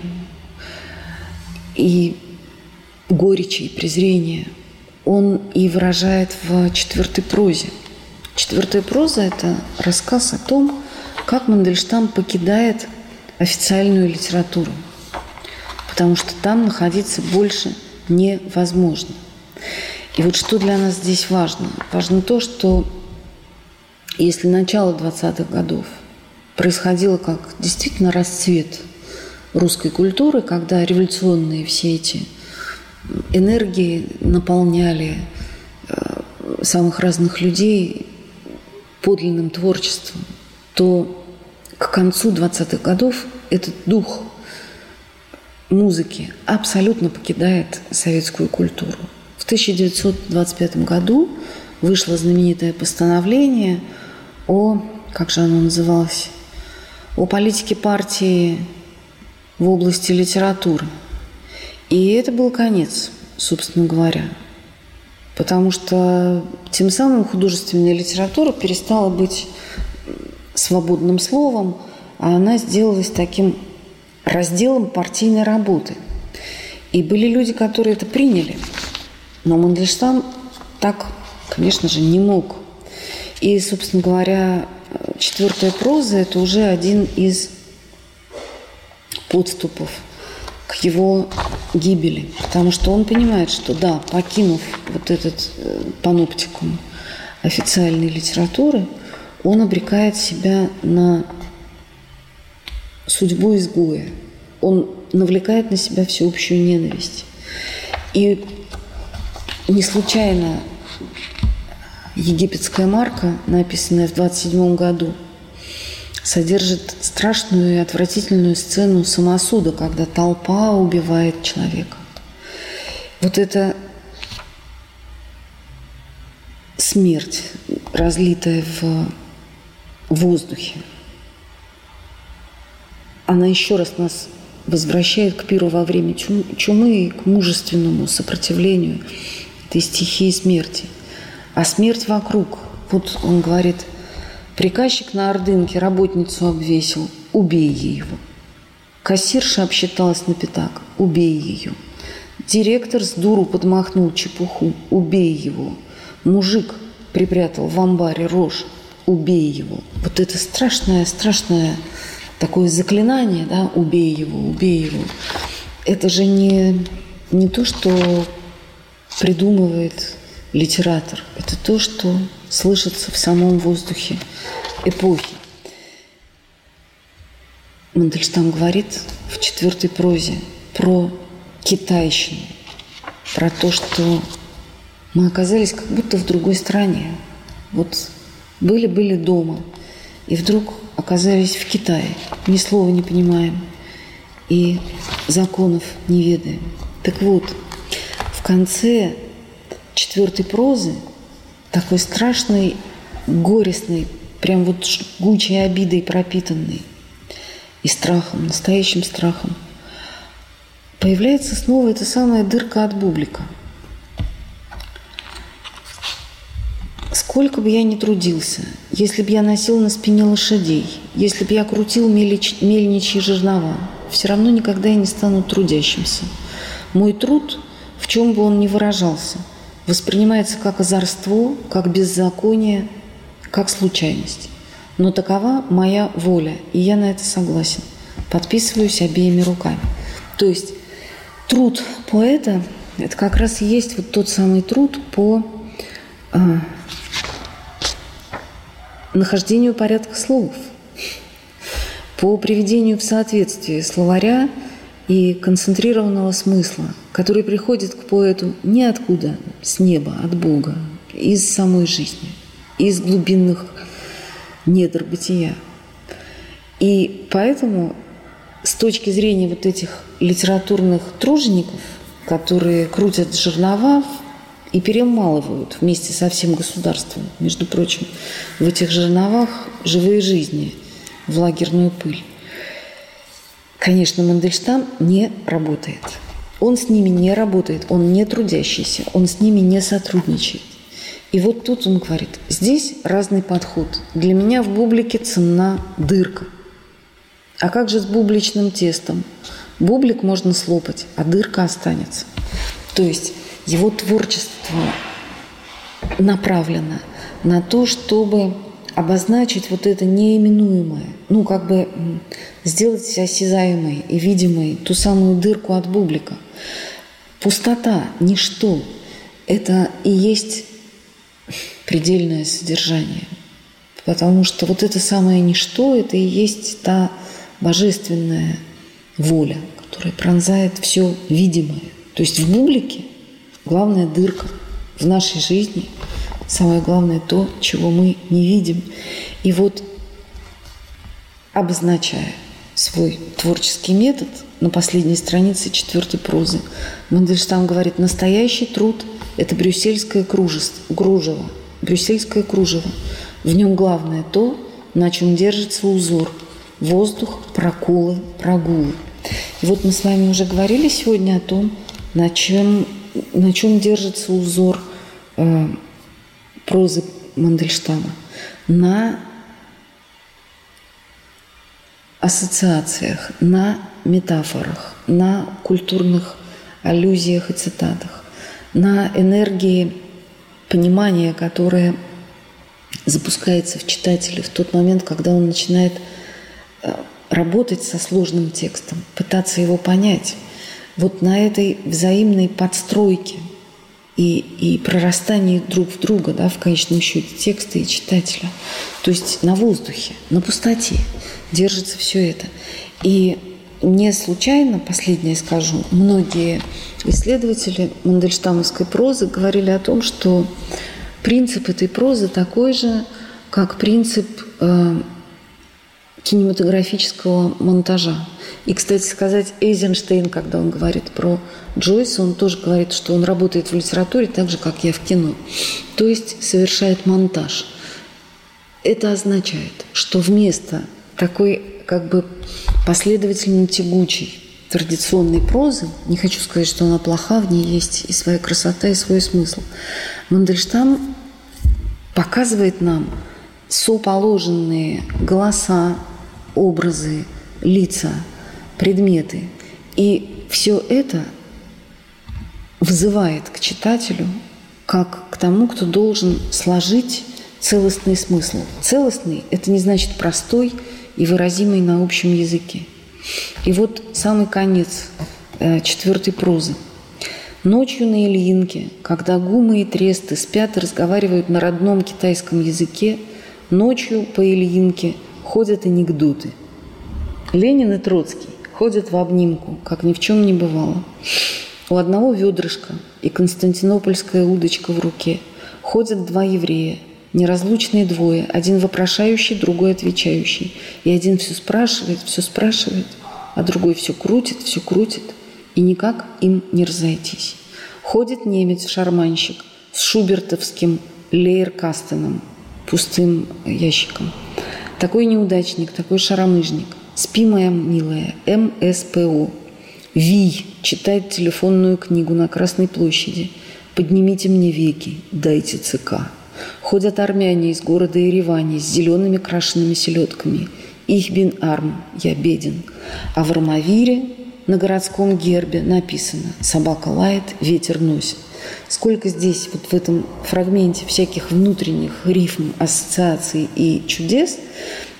и горечи и презрения он и выражает в четвертой прозе. Четвертая проза – это рассказ о том, как Мандельштам покидает официальную литературу, потому что там находиться больше невозможно. И вот что для нас здесь важно? Важно то, что если начало 20-х годов – происходило как действительно расцвет русской культуры, когда революционные все эти энергии наполняли э, самых разных людей подлинным творчеством, то к концу 20-х годов этот дух музыки абсолютно покидает советскую культуру. В 1925 году вышло знаменитое постановление о, как же оно называлось, о политике партии в области литературы. И это был конец, собственно говоря. Потому что тем самым художественная литература перестала быть свободным словом, а она сделалась таким разделом партийной работы. И были люди, которые это приняли. Но Мандельштам так, конечно же, не мог. И, собственно говоря, четвертая проза – это уже один из подступов к его гибели. Потому что он понимает, что да, покинув вот этот э, паноптикум официальной литературы, он обрекает себя на судьбу изгоя. Он навлекает на себя всеобщую ненависть. И не случайно египетская марка, написанная в 27 году, содержит страшную и отвратительную сцену самосуда, когда толпа убивает человека. Вот эта смерть, разлитая в воздухе, она еще раз нас возвращает к пиру во время чумы и к мужественному сопротивлению этой стихии смерти – а смерть вокруг. Вот он говорит, приказчик на Ордынке работницу обвесил, убей его. Кассирша обсчиталась на пятак, убей ее. Директор с дуру подмахнул чепуху. Убей его. Мужик припрятал в амбаре рожь. Убей его. Вот это страшное, страшное такое заклинание, да, убей его, убей его. Это же не, не то, что придумывает литератор. Это то, что слышится в самом воздухе эпохи. Мандельштам говорит в четвертой прозе про китайщину, про то, что мы оказались как будто в другой стране. Вот были-были дома, и вдруг оказались в Китае, ни слова не понимаем и законов не ведаем. Так вот, конце четвертой прозы такой страшной, горестной, прям вот жгучей обидой пропитанной и страхом, настоящим страхом, появляется снова эта самая дырка от бублика. Сколько бы я ни трудился, если бы я носил на спине лошадей, если бы я крутил мельнич, мельничьи жернова, все равно никогда я не стану трудящимся. Мой труд, чем бы он ни выражался, воспринимается как озорство, как беззаконие, как случайность. Но такова моя воля, и я на это согласен. Подписываюсь обеими руками. То есть труд поэта – это как раз и есть вот тот самый труд по э, нахождению порядка слов, по приведению в соответствие словаря и концентрированного смысла, который приходит к поэту не откуда, с неба, от Бога, из самой жизни, из глубинных недр бытия. И поэтому с точки зрения вот этих литературных тружеников, которые крутят жернова и перемалывают вместе со всем государством, между прочим, в этих жерновах живые жизни в лагерную пыль. Конечно, Мандельштам не работает. Он с ними не работает, он не трудящийся, он с ними не сотрудничает. И вот тут он говорит, здесь разный подход. Для меня в бублике ценна дырка. А как же с бубличным тестом? Бублик можно слопать, а дырка останется. То есть его творчество направлено на то, чтобы обозначить вот это неименуемое, ну, как бы сделать осязаемой и видимой ту самую дырку от бублика. Пустота, ничто – это и есть предельное содержание. Потому что вот это самое ничто – это и есть та божественная воля, которая пронзает все видимое. То есть в бублике главная дырка в нашей жизни, самое главное то, чего мы не видим. И вот обозначая свой творческий метод на последней странице четвертой прозы, Мандельштам говорит, настоящий труд – это брюссельское кружево, брюссельское кружево. В нем главное то, на чем держится узор – воздух, проколы, прогулы. И вот мы с вами уже говорили сегодня о том, на чем на чем держится узор э, прозы Мандельштама? На ассоциациях, на метафорах, на культурных аллюзиях и цитатах, на энергии понимания, которая запускается в читателе в тот момент, когда он начинает э, работать со сложным текстом, пытаться его понять вот на этой взаимной подстройке и, и прорастании друг в друга, да, в конечном счете, текста и читателя. То есть на воздухе, на пустоте держится все это. И не случайно, последнее скажу, многие исследователи мандельштамовской прозы говорили о том, что принцип этой прозы такой же, как принцип э, кинематографического монтажа. И, кстати сказать, Эйзенштейн, когда он говорит про Джойса, он тоже говорит, что он работает в литературе так же, как я в кино. То есть совершает монтаж. Это означает, что вместо такой как бы последовательно тягучей традиционной прозы, не хочу сказать, что она плоха, в ней есть и своя красота, и свой смысл. Мандельштам показывает нам соположенные голоса, образы, лица, предметы. И все это вызывает к читателю как к тому, кто должен сложить целостный смысл. Целостный – это не значит простой и выразимый на общем языке. И вот самый конец э, четвертой прозы. Ночью на Ильинке, когда гумы и тресты спят и разговаривают на родном китайском языке, ночью по Ильинке ходят анекдоты. Ленин и Троцкий ходят в обнимку, как ни в чем не бывало. У одного ведрышка и константинопольская удочка в руке. Ходят два еврея, неразлучные двое, один вопрошающий, другой отвечающий. И один все спрашивает, все спрашивает, а другой все крутит, все крутит, и никак им не разойтись. Ходит немец-шарманщик с шубертовским лейеркастеном, пустым ящиком. Такой неудачник, такой шаромыжник. Спи, моя милая, МСПО. Ви читает телефонную книгу на Красной площади. Поднимите мне веки, дайте ЦК. Ходят армяне из города Еревани с зелеными крашенными селедками. Их бин арм, я беден. А в Армавире на городском гербе написано «Собака лает, ветер носит». Сколько здесь вот в этом фрагменте всяких внутренних рифм, ассоциаций и чудес,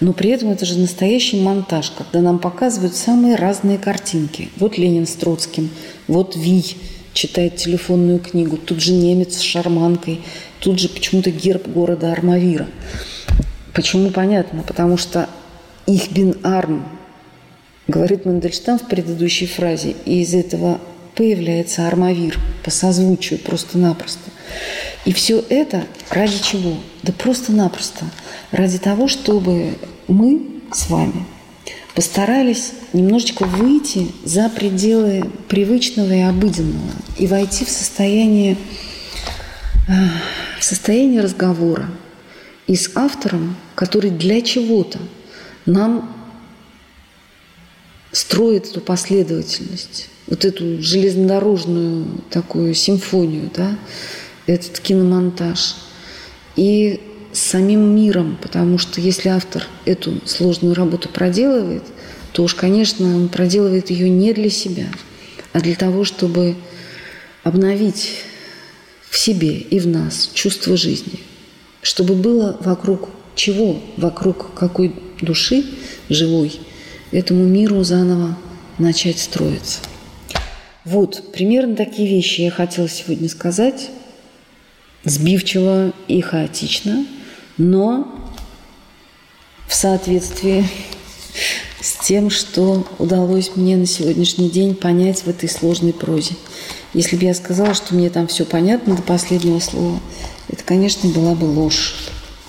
но при этом это же настоящий монтаж, когда нам показывают самые разные картинки. Вот Ленин с Троцким, вот Вий читает телефонную книгу, тут же немец с шарманкой, тут же почему-то герб города Армавира. Почему понятно? Потому что их бин арм, говорит Мандельштам в предыдущей фразе, и из этого появляется армавир по созвучию просто-напросто. И все это ради чего? Да просто-напросто. Ради того, чтобы мы с вами постарались немножечко выйти за пределы привычного и обыденного и войти в состояние, э, в состояние разговора и с автором, который для чего-то нам строит эту последовательность, вот эту железнодорожную такую симфонию, да, этот киномонтаж. И с самим миром, потому что если автор эту сложную работу проделывает, то уж, конечно, он проделывает ее не для себя, а для того, чтобы обновить в себе и в нас чувство жизни, чтобы было вокруг чего, вокруг какой души живой этому миру заново начать строиться. Вот, примерно такие вещи я хотела сегодня сказать, сбивчиво и хаотично, но в соответствии с тем, что удалось мне на сегодняшний день понять в этой сложной прозе. Если бы я сказала, что мне там все понятно до последнего слова, это, конечно, была бы ложь.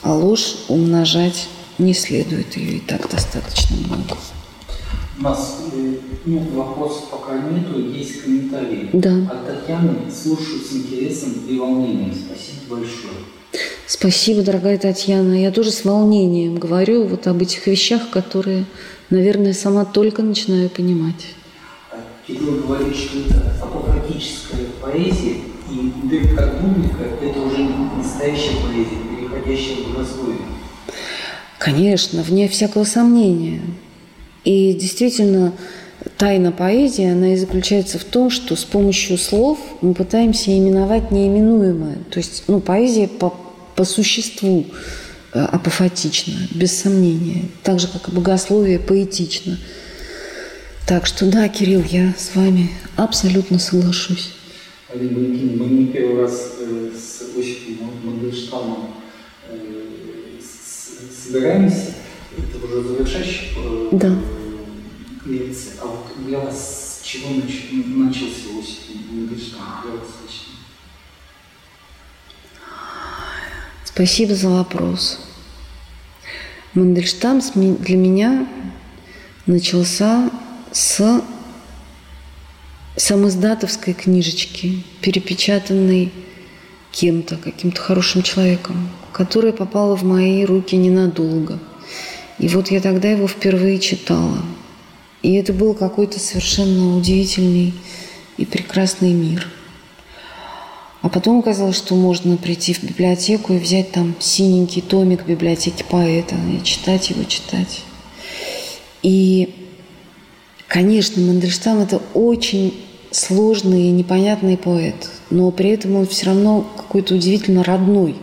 А ложь умножать не следует, ее и так достаточно много. У нас э, ну, вопросов пока нету, есть комментарии. Да. От Татьяны слушаю с интересом и волнением. Спасибо большое. Спасибо, дорогая Татьяна. Я тоже с волнением говорю вот об этих вещах, которые, наверное, сама только начинаю понимать. Кирилл говорит, что это апокрифическая поэзия, и ты как Бублика – это уже настоящая поэзия, переходящая в богословие. Конечно, вне всякого сомнения. И действительно, тайна поэзии, она и заключается в том, что с помощью слов мы пытаемся именовать неименуемое. То есть, ну, поэзия по, по существу э, апофатична, без сомнения. Так же, как и богословие поэтично. Так что да, Кирилл, я с вами абсолютно соглашусь. Алина Валентиновна, мы не первый раз э, с Осипом Мандельштамом э, собираемся. Это уже завершающий да лекции. А вот для вас с чего нач... начался Мандельштам? Для вас лично? Спасибо за вопрос. Мандельштам для меня начался с самоздатовской книжечки, перепечатанной кем-то, каким-то хорошим человеком, которая попала в мои руки ненадолго. И вот я тогда его впервые читала – и это был какой-то совершенно удивительный и прекрасный мир. А потом оказалось, что можно прийти в библиотеку и взять там синенький томик библиотеки поэта и читать его, читать. И, конечно, Мандельштам – это очень сложный и непонятный поэт, но при этом он все равно какой-то удивительно родной.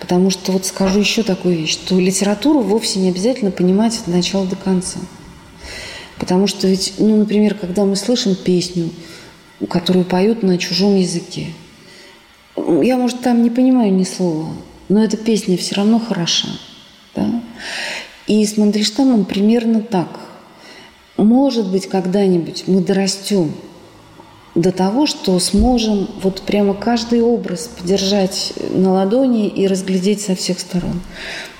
Потому что вот скажу еще такую вещь, что литературу вовсе не обязательно понимать от начала до конца. Потому что ведь, ну, например, когда мы слышим песню, которую поют на чужом языке, я, может, там не понимаю ни слова, но эта песня все равно хороша. Да? И с Мандельштамом примерно так. Может быть, когда-нибудь мы дорастем до того, что сможем вот прямо каждый образ подержать на ладони и разглядеть со всех сторон.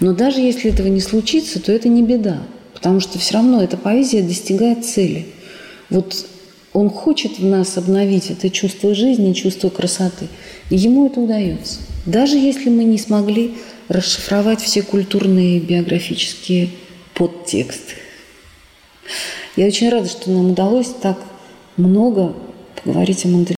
Но даже если этого не случится, то это не беда, потому что все равно эта поэзия достигает цели. Вот он хочет в нас обновить это чувство жизни, чувство красоты, и ему это удается. Даже если мы не смогли расшифровать все культурные биографические подтексты. Я очень рада, что нам удалось так много поговорить о.